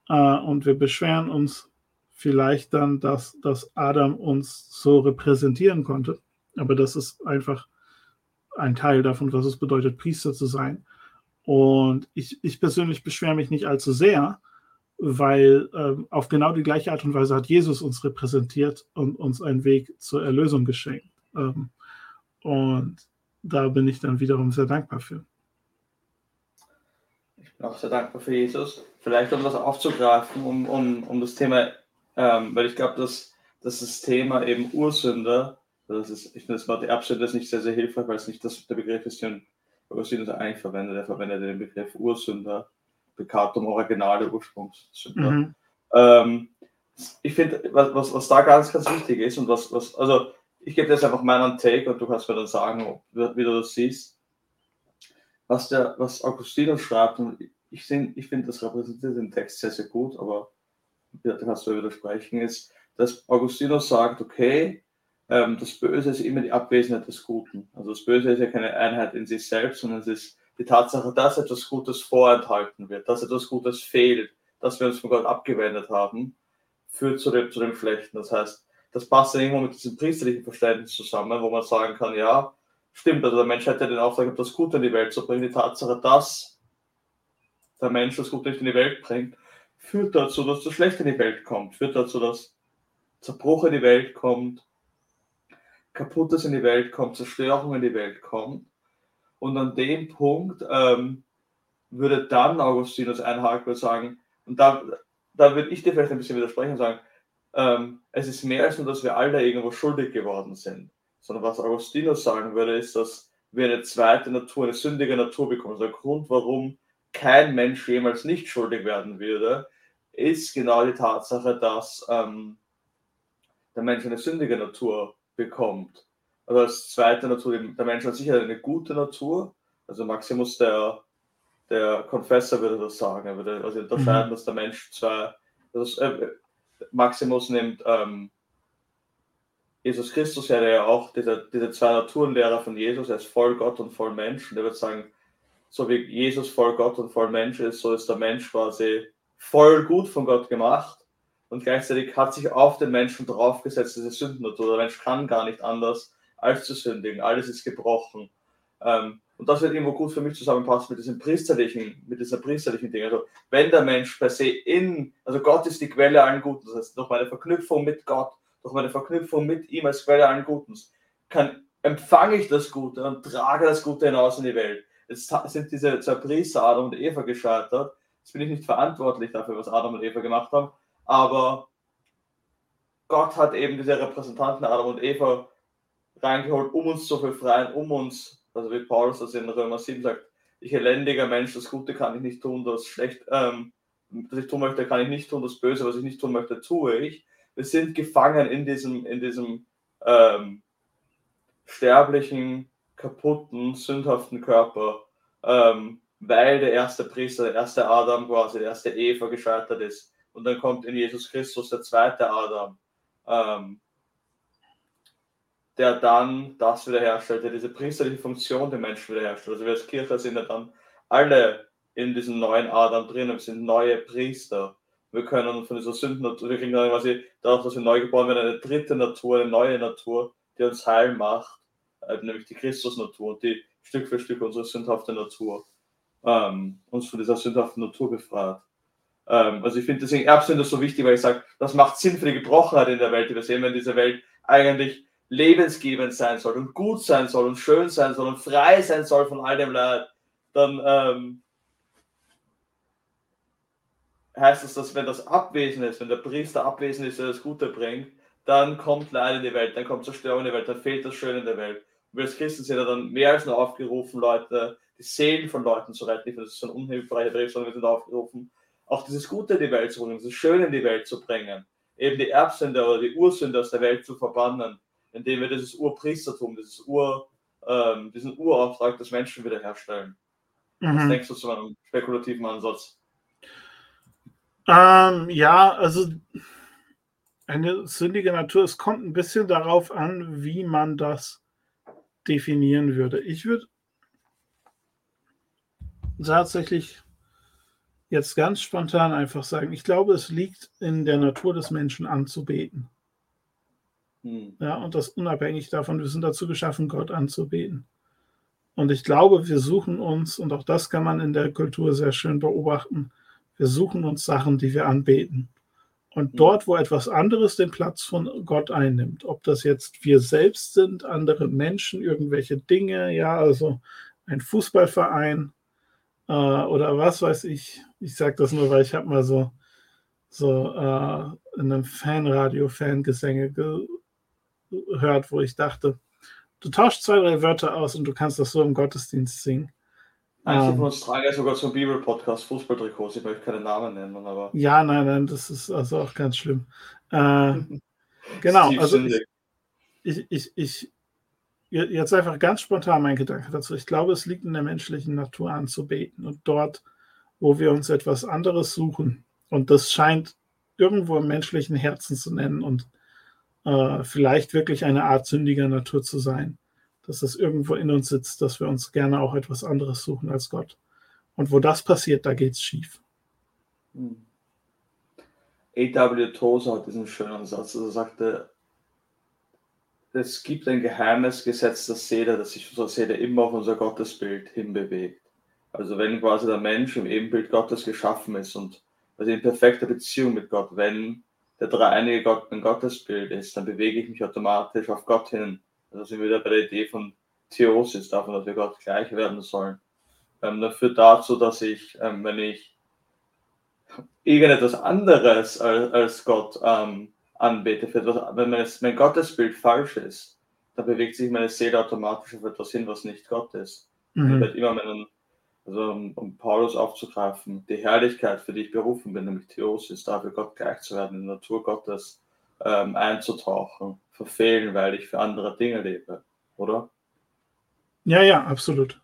Äh, und wir beschweren uns vielleicht dann, dass, dass Adam uns so repräsentieren konnte. Aber das ist einfach ein Teil davon, was es bedeutet, Priester zu sein. Und ich, ich persönlich beschwere mich nicht allzu sehr, weil ähm, auf genau die gleiche Art und Weise hat Jesus uns repräsentiert und uns einen Weg zur Erlösung geschenkt. Ähm, und da bin ich dann wiederum sehr dankbar für. Ich bin auch sehr dankbar für Jesus. Vielleicht um das aufzugreifen, um, um, um das Thema, ähm, weil ich glaube, dass, dass das Thema eben Ursünder, das ist, ich finde das Wort Erbsünde ist nicht sehr, sehr hilfreich, weil es nicht das, der Begriff ist, den Augustinus eigentlich verwendet. Er verwendet den Begriff Ursünder Peccatum originale Ursprungssünder. Mhm. Ähm, ich finde, was, was, was da ganz, ganz wichtig ist und was, was also ich gebe jetzt einfach meinen Take und du kannst mir dann sagen, wie, du das siehst. Was, der, was Augustinus schreibt, und ich, ich finde, das repräsentiert den Text sehr, sehr gut, aber da kannst du widersprechen, ist, dass Augustinus sagt, okay, ähm, das Böse ist immer die Abwesenheit des Guten. Also das Böse ist ja keine Einheit in sich selbst, sondern es ist die Tatsache, dass etwas Gutes vorenthalten wird, dass etwas Gutes fehlt, dass wir uns von Gott abgewendet haben, führt zu dem, zu dem Schlechten. Das heißt, das passt dann irgendwo mit diesem priesterlichen Verständnis zusammen, wo man sagen kann, ja, stimmt, also der Mensch hätte den Auftrag, das Gute in die Welt zu bringen. Die Tatsache, dass der Mensch das Gute nicht in die Welt bringt, führt dazu, dass das Schlechte in die Welt kommt, führt dazu, dass Zerbruch in die Welt kommt, Kaputtes in die Welt kommt, Zerstörung in die Welt kommt. Und an dem Punkt ähm, würde dann Augustinus einhaken und sagen, und da, da würde ich dir vielleicht ein bisschen widersprechen und sagen, ähm, es ist mehr als nur, dass wir alle irgendwo schuldig geworden sind, sondern was Augustinus sagen würde, ist, dass wir eine zweite Natur, eine sündige Natur bekommen. Also der Grund, warum kein Mensch jemals nicht schuldig werden würde, ist genau die Tatsache, dass ähm, der Mensch eine sündige Natur bekommt also als zweite Natur, der Mensch hat sicher eine gute Natur. Also Maximus, der, der Confessor, würde das sagen. Er würde also unterscheiden, mhm. dass der Mensch zwei. Also, äh, Maximus nimmt ähm, Jesus Christus ja, der ja auch diese, diese zwei Naturenlehrer von Jesus, er ist voll Gott und voll Mensch. Und er wird sagen, so wie Jesus voll Gott und voll Mensch ist, so ist der Mensch quasi voll gut von Gott gemacht. Und gleichzeitig hat sich auf den Menschen draufgesetzt, diese Sündennatur. Der Mensch kann gar nicht anders, als zu sündigen. Alles ist gebrochen. Ähm, und das wird irgendwo gut für mich zusammenpassen mit diesem priesterlichen, mit dieser priesterlichen Ding. Also wenn der Mensch per se in, also Gott ist die Quelle allen Guten, das heißt durch meine Verknüpfung mit Gott, durch meine Verknüpfung mit ihm als Quelle allen Guten, kann empfange ich das Gute und trage das Gute hinaus in die Welt. Jetzt sind diese zwei Priester, Adam und Eva, gescheitert. Jetzt bin ich nicht verantwortlich dafür, was Adam und Eva gemacht haben, aber Gott hat eben diese Repräsentanten Adam und Eva reingeholt, um uns zu befreien, um uns, also wie Paulus das in Römer 7 sagt, ich elendiger Mensch, das Gute kann ich nicht tun, das schlecht, ähm, das ich tun möchte, kann ich nicht tun, das Böse, was ich nicht tun möchte, tue ich. Wir sind gefangen in diesem, in diesem ähm, sterblichen, kaputten, sündhaften Körper, ähm, weil der erste Priester, der erste Adam quasi, der erste Eva gescheitert ist. Und dann kommt in Jesus Christus der zweite Adam, ähm, der dann das wiederherstellt, der diese priesterliche Funktion der Menschen wiederherstellt. Also wir als Kirche sind ja dann alle in diesem neuen Adam drin, wir sind neue Priester. Wir können von dieser Sünden, wir kriegen dann quasi dadurch, dass wir neu geboren werden, eine dritte Natur, eine neue Natur, die uns heil macht, äh, nämlich die Christusnatur, die Stück für Stück unsere sündhafte Natur ähm, uns von dieser sündhaften Natur befreit. Ähm, also ich finde deswegen Erbsünde so wichtig, weil ich sage, das macht Sinn für die Gebrochenheit in der Welt, die wir sehen, wenn diese Welt eigentlich lebensgebend sein soll und gut sein soll und schön sein soll und frei sein soll von all dem Leid, dann ähm, heißt es, dass wenn das abwesend ist, wenn der Priester abwesend ist, der das Gute bringt, dann kommt Leid in die Welt, dann kommt Zerstörung in die Welt, dann fehlt das Schöne in der Welt. Und wir als Christen sind ja dann mehr als nur aufgerufen, Leute, die Seelen von Leuten zu retten. Nicht, das ist so ein unhilfreicher Brief, sondern wir sind aufgerufen, auch dieses Gute in die Welt zu bringen, dieses Schöne in die Welt zu bringen. Eben die Erbsünde oder die Ursünde aus der Welt zu verbannen, indem wir dieses Urpriestertum, dieses Ur, ähm, diesen Urauftrag des Menschen wiederherstellen. Mhm. Was denkst du zu einem spekulativen Ansatz? Ähm, ja, also eine sündige Natur, es kommt ein bisschen darauf an, wie man das definieren würde. Ich würde tatsächlich jetzt ganz spontan einfach sagen, ich glaube, es liegt in der Natur des Menschen anzubeten. Hm. Ja, und das unabhängig davon, wir sind dazu geschaffen, Gott anzubeten. Und ich glaube, wir suchen uns, und auch das kann man in der Kultur sehr schön beobachten, wir suchen uns Sachen, die wir anbeten. Und hm. dort, wo etwas anderes den Platz von Gott einnimmt, ob das jetzt wir selbst sind, andere Menschen, irgendwelche Dinge, ja, also ein Fußballverein äh, oder was weiß ich. Ich sage das nur, weil ich habe mal so, so äh, in einem Fanradio Fangesänge gehört, wo ich dachte, du tauschst zwei, drei Wörter aus und du kannst das so im Gottesdienst singen. Manche ähm, von uns tragen ja sogar zum Bibel-Podcast Fußballtrikots, ich möchte keine Namen nennen, aber. Ja, nein, nein, das ist also auch ganz schlimm. Äh, genau, also ich, ich, ich, ich, jetzt einfach ganz spontan mein Gedanke dazu. Ich glaube, es liegt in der menschlichen Natur anzubeten und dort, wo wir uns etwas anderes suchen, und das scheint irgendwo im menschlichen Herzen zu nennen und äh, vielleicht wirklich eine Art sündiger Natur zu sein dass es irgendwo in uns sitzt, dass wir uns gerne auch etwas anderes suchen als Gott. Und wo das passiert, da geht es schief. Hm. A.W. Tozer hat diesen schönen Satz, also sagte, es gibt ein geheimes Gesetz der Seele, das sich unsere Seele immer auf unser Gottesbild hinbewegt. Also wenn quasi der Mensch im Ebenbild Gottes geschaffen ist und also in perfekter Beziehung mit Gott, wenn der dreieinige Gott ein Gottesbild ist, dann bewege ich mich automatisch auf Gott hin. Also sind wir wieder bei der Idee von Theosis, davon, dass wir Gott gleich werden sollen. Ähm, das führt dazu, dass ich, ähm, wenn ich irgendetwas anderes als, als Gott ähm, anbete, für etwas, wenn mein, mein Gottesbild falsch ist, dann bewegt sich meine Seele automatisch auf etwas hin, was nicht Gott ist. Mhm. Ich werde immer meinen, also um, um, Paulus aufzugreifen, die Herrlichkeit, für die ich berufen bin, nämlich Theosis, dafür Gott gleich zu werden, in der Natur Gottes ähm, einzutauchen verfehlen, weil ich für andere Dinge lebe, oder? Ja, ja, absolut.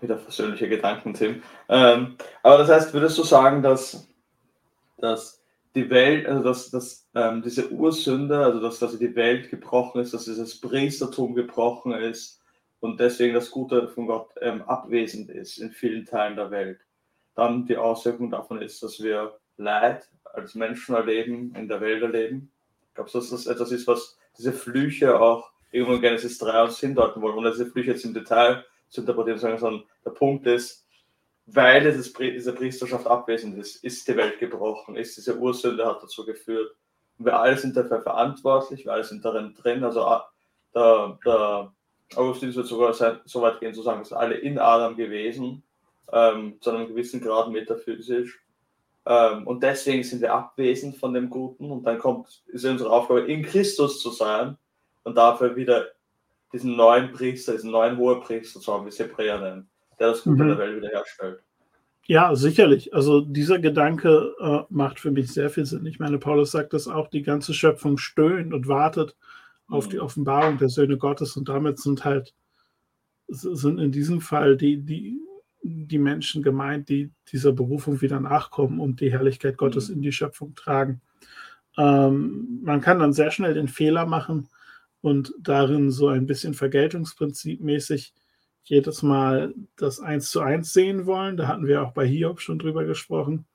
Wieder persönliche Gedanken, Tim. Ähm, aber das heißt, würdest du sagen, dass, dass die Welt, also dass, dass ähm, diese Ursünde, also dass, dass die Welt gebrochen ist, dass dieses Priestertum gebrochen ist und deswegen das Gute von Gott ähm, abwesend ist in vielen Teilen der Welt, dann die Auswirkung davon ist, dass wir Leid als Menschen erleben, in der Welt erleben Glaubst du, dass das etwas ist, was diese Flüche auch irgendwo in Genesis 3 uns hindeuten wollen, ohne diese Flüche jetzt im Detail zu interpretieren, sondern der Punkt ist, weil dieses, diese Priesterschaft abwesend ist, ist die Welt gebrochen, ist diese Ursünde hat dazu geführt. Und wir alle sind dafür verantwortlich, wir alle sind darin drin. Also der, der Augustinus wird sogar so weit gehen zu sagen, dass alle in Adam gewesen, ähm, zu einem gewissen Grad metaphysisch. Ähm, und deswegen sind wir abwesend von dem Guten und dann kommt, ist unsere Aufgabe, in Christus zu sein und dafür wieder diesen neuen Priester, diesen neuen Hohepriester zu haben, wie es Hebräer nennen, der das Gute mhm. der Welt wiederherstellt. Ja, sicherlich. Also dieser Gedanke äh, macht für mich sehr viel Sinn. Ich meine, Paulus sagt dass auch, die ganze Schöpfung stöhnt und wartet auf die Offenbarung der Söhne Gottes und damit sind halt, sind in diesem Fall die, die, die Menschen gemeint, die dieser Berufung wieder nachkommen und die Herrlichkeit Gottes mhm. in die Schöpfung tragen. Ähm, man kann dann sehr schnell den Fehler machen und darin so ein bisschen Vergeltungsprinzip mäßig jedes Mal das Eins zu eins sehen wollen. Da hatten wir auch bei Hiob schon drüber gesprochen.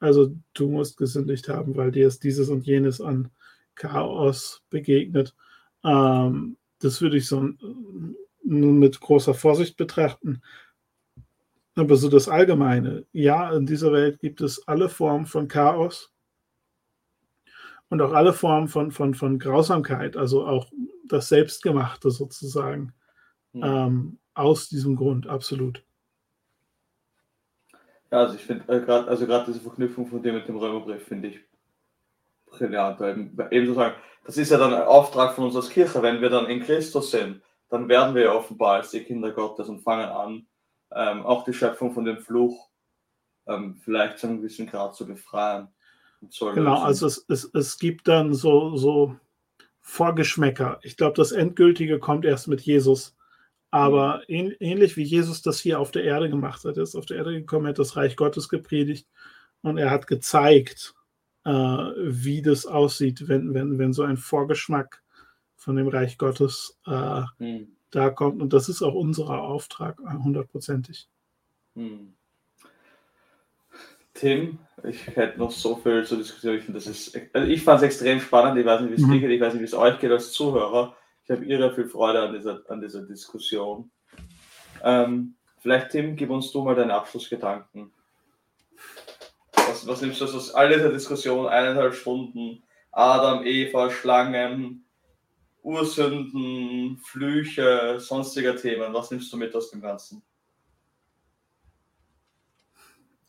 Also du musst gesündigt haben, weil dir ist dieses und jenes an Chaos begegnet. Ähm, das würde ich so nun mit großer Vorsicht betrachten. Aber so das Allgemeine, ja, in dieser Welt gibt es alle Formen von Chaos und auch alle Formen von, von, von Grausamkeit, also auch das Selbstgemachte sozusagen. Mhm. Ähm, aus diesem Grund, absolut. Ja, also ich finde äh, gerade also diese Verknüpfung von dem mit dem Römerbrief finde ich weil eben so sagen, das ist ja dann ein Auftrag von uns als Kirche, wenn wir dann in Christus sind, dann werden wir ja offenbar als die Kinder Gottes und fangen an, ähm, auch die Schöpfung von dem Fluch ähm, vielleicht zu einem gewissen Grad zu befreien. Zu genau, also es, es, es gibt dann so, so Vorgeschmäcker. Ich glaube, das Endgültige kommt erst mit Jesus. Aber mhm. ähnlich wie Jesus das hier auf der Erde gemacht hat, er ist auf der Erde gekommen, er hat das Reich Gottes gepredigt und er hat gezeigt, äh, wie das aussieht, wenn, wenn, wenn so ein Vorgeschmack von dem Reich Gottes äh, hm. da kommt. Und das ist auch unser Auftrag, hundertprozentig. Hm. Tim, ich hätte noch so viel zu diskutieren. Ich, das ist, also ich fand es extrem spannend. Ich weiß nicht, wie es mhm. geht, ich weiß nicht, wie es euch geht als Zuhörer. Ich habe irre viel Freude an dieser, an dieser Diskussion. Ähm, vielleicht, Tim, gib uns du mal deine Abschlussgedanken. Was, was nimmst du aus all dieser Diskussion, eineinhalb Stunden, Adam, Eva, Schlangen, Ursünden, Flüche, sonstiger Themen, was nimmst du mit aus dem Ganzen?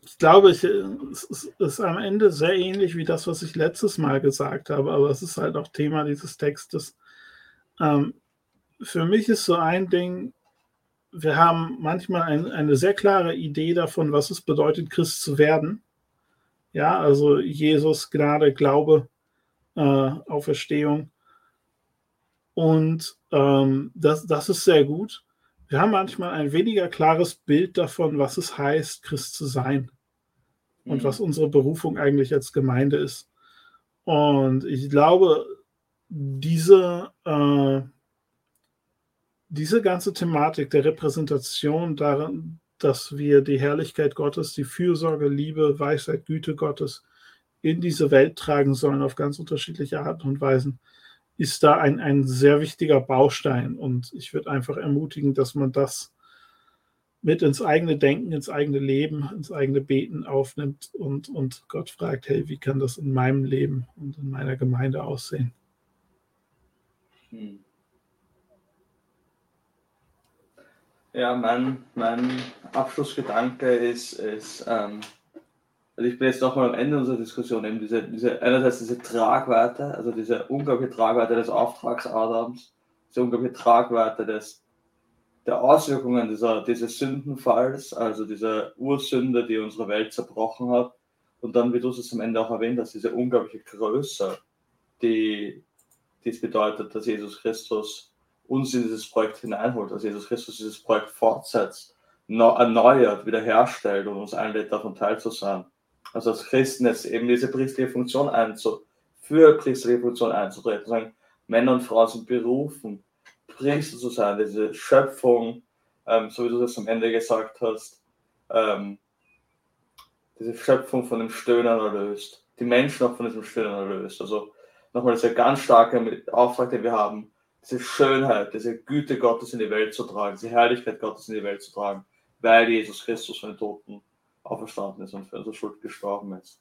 Ich glaube, ich, es ist am Ende sehr ähnlich wie das, was ich letztes Mal gesagt habe, aber es ist halt auch Thema dieses Textes. Ähm, für mich ist so ein Ding, wir haben manchmal ein, eine sehr klare Idee davon, was es bedeutet, Christ zu werden. Ja, also Jesus, Gnade, Glaube, äh, Auferstehung. Und ähm, das, das ist sehr gut. Wir haben manchmal ein weniger klares Bild davon, was es heißt, Christ zu sein und mhm. was unsere Berufung eigentlich als Gemeinde ist. Und ich glaube, diese, äh, diese ganze Thematik der Repräsentation darin, dass wir die Herrlichkeit Gottes, die Fürsorge, Liebe, Weisheit, Güte Gottes in diese Welt tragen sollen auf ganz unterschiedliche Arten und Weisen, ist da ein, ein sehr wichtiger Baustein. Und ich würde einfach ermutigen, dass man das mit ins eigene Denken, ins eigene Leben, ins eigene Beten aufnimmt und, und Gott fragt, hey, wie kann das in meinem Leben und in meiner Gemeinde aussehen? Hm. Ja, mein, mein Abschlussgedanke ist, ist ähm, also ich bin jetzt nochmal am Ende unserer Diskussion, eben diese, diese, einerseits diese Tragweite, also diese unglaubliche Tragweite des Auftrags Adams, diese unglaubliche Tragweite des, der Auswirkungen dieser, dieses Sündenfalls, also dieser Ursünde, die unsere Welt zerbrochen hat. Und dann, wie du es am Ende auch erwähnt hast, diese unglaubliche Größe, die, es bedeutet, dass Jesus Christus uns in dieses Projekt hineinholt, dass Jesus Christus dieses Projekt fortsetzt, erneuert, wiederherstellt und uns einlädt, davon teil. Also als Christen jetzt eben diese priesterliche Funktion einzu, für priesterliche Funktion einzutreten, sagen, Männer und Frauen sind berufen, Priester zu sein, diese Schöpfung, ähm, so wie du das am Ende gesagt hast, ähm, diese Schöpfung von dem Stöhnen erlöst, die Menschen auch von diesem Stöhnen erlöst. Also nochmal dieser ganz starke Auftrag, den wir haben, diese Schönheit, diese Güte Gottes in die Welt zu tragen, diese Herrlichkeit Gottes in die Welt zu tragen, weil Jesus Christus von den Toten auferstanden ist und für unsere Schuld gestorben ist.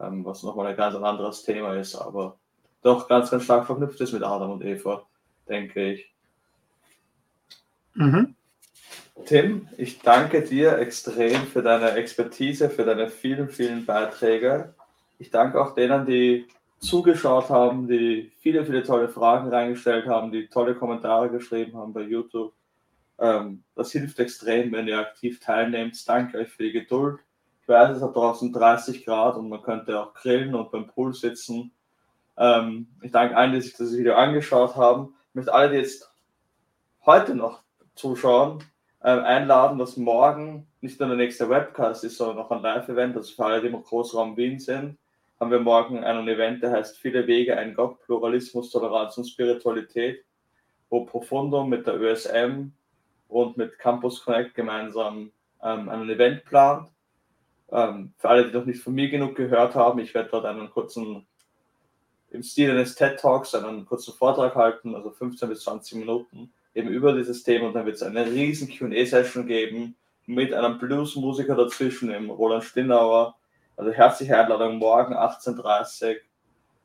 Ähm, was nochmal ein ganz anderes Thema ist, aber doch ganz, ganz stark verknüpft ist mit Adam und Eva. denke ich. Mhm. Tim, ich danke dir extrem für deine Expertise, für deine vielen, vielen Beiträge. Ich danke auch denen, die zugeschaut haben, die viele, viele tolle Fragen reingestellt haben, die tolle Kommentare geschrieben haben bei YouTube. Ähm, das hilft extrem, wenn ihr aktiv teilnehmt. Danke euch für die Geduld. Ich weiß, es hat draußen 30 Grad und man könnte auch grillen und beim Pool sitzen. Ähm, ich danke allen, die sich das Video angeschaut haben. Ich möchte alle, die jetzt heute noch zuschauen, ähm, einladen, dass morgen nicht nur der nächste Webcast ist, sondern auch ein Live-Event, also für alle, die im Großraum Wien sind, haben wir morgen ein Event, der heißt Viele Wege, ein Gott, Pluralismus, Toleranz und Spiritualität, wo Profundum mit der ÖSM und mit Campus Connect gemeinsam ähm, ein Event plant. Ähm, für alle, die noch nicht von mir genug gehört haben, ich werde dort einen kurzen, im Stil eines TED Talks, einen kurzen Vortrag halten, also 15 bis 20 Minuten, eben über dieses Thema und dann wird es eine riesen Q&A-Session geben mit einem Bluesmusiker dazwischen, dem Roland Stinnauer. Also herzliche Einladung morgen 18.30 Uhr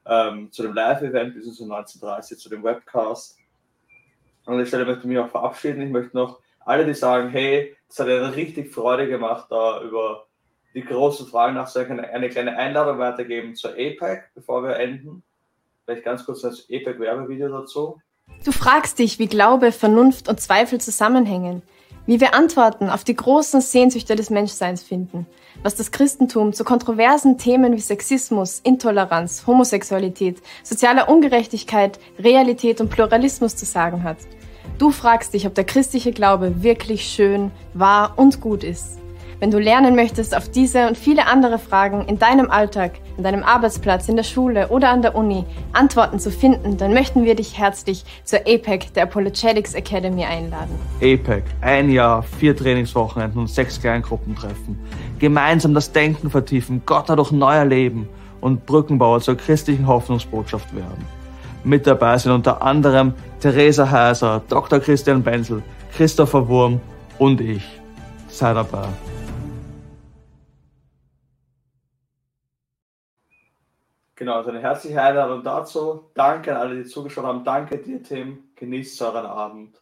ähm, zu dem Live-Event, bis um 19.30 Uhr zu dem Webcast. Und ich Stelle möchte mich auch verabschieden. Ich möchte noch alle, die sagen, hey, es hat eine richtig Freude gemacht, da über die großen Fragen nachzudenken, eine kleine Einladung weitergeben zur APEC, bevor wir enden. Vielleicht ganz kurz das APEC-Werbevideo dazu. Du fragst dich, wie Glaube, Vernunft und Zweifel zusammenhängen, wie wir Antworten auf die großen Sehnsüchte des Menschseins finden, was das Christentum zu kontroversen Themen wie Sexismus, Intoleranz, Homosexualität, sozialer Ungerechtigkeit, Realität und Pluralismus zu sagen hat. Du fragst dich, ob der christliche Glaube wirklich schön, wahr und gut ist. Wenn du lernen möchtest, auf diese und viele andere Fragen in deinem Alltag, an deinem Arbeitsplatz, in der Schule oder an der Uni Antworten zu finden, dann möchten wir dich herzlich zur APEC der Apologetics Academy einladen. APEC, ein Jahr, vier Trainingswochenenden und sechs Kleingruppentreffen. Gemeinsam das Denken vertiefen, Gott dadurch neu erleben und Brückenbauer zur christlichen Hoffnungsbotschaft werden. Mit dabei sind unter anderem Theresa Heiser, Dr. Christian Benzel, Christopher Wurm und ich. Sei dabei. Genau, also eine herzliche Einladung dazu. Danke an alle, die zugeschaut haben. Danke dir, Tim. Genießt euren Abend.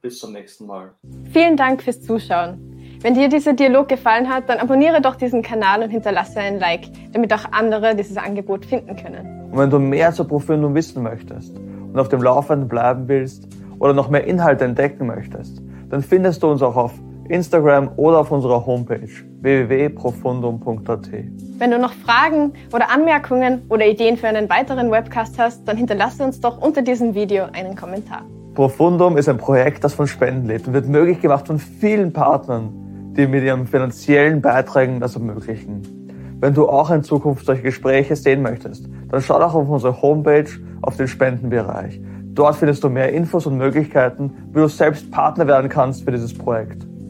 Bis zum nächsten Mal. Vielen Dank fürs Zuschauen. Wenn dir dieser Dialog gefallen hat, dann abonniere doch diesen Kanal und hinterlasse ein Like, damit auch andere dieses Angebot finden können. Und wenn du mehr zur Profundum wissen möchtest und auf dem Laufenden bleiben willst oder noch mehr Inhalte entdecken möchtest, dann findest du uns auch auf Instagram oder auf unserer Homepage www.profundum.at. Wenn du noch Fragen oder Anmerkungen oder Ideen für einen weiteren Webcast hast, dann hinterlasse uns doch unter diesem Video einen Kommentar. Profundum ist ein Projekt, das von Spenden lebt und wird möglich gemacht von vielen Partnern, die mit ihren finanziellen Beiträgen das ermöglichen. Wenn du auch in Zukunft solche Gespräche sehen möchtest, dann schau doch auf unsere Homepage auf den Spendenbereich. Dort findest du mehr Infos und Möglichkeiten, wie du selbst Partner werden kannst für dieses Projekt.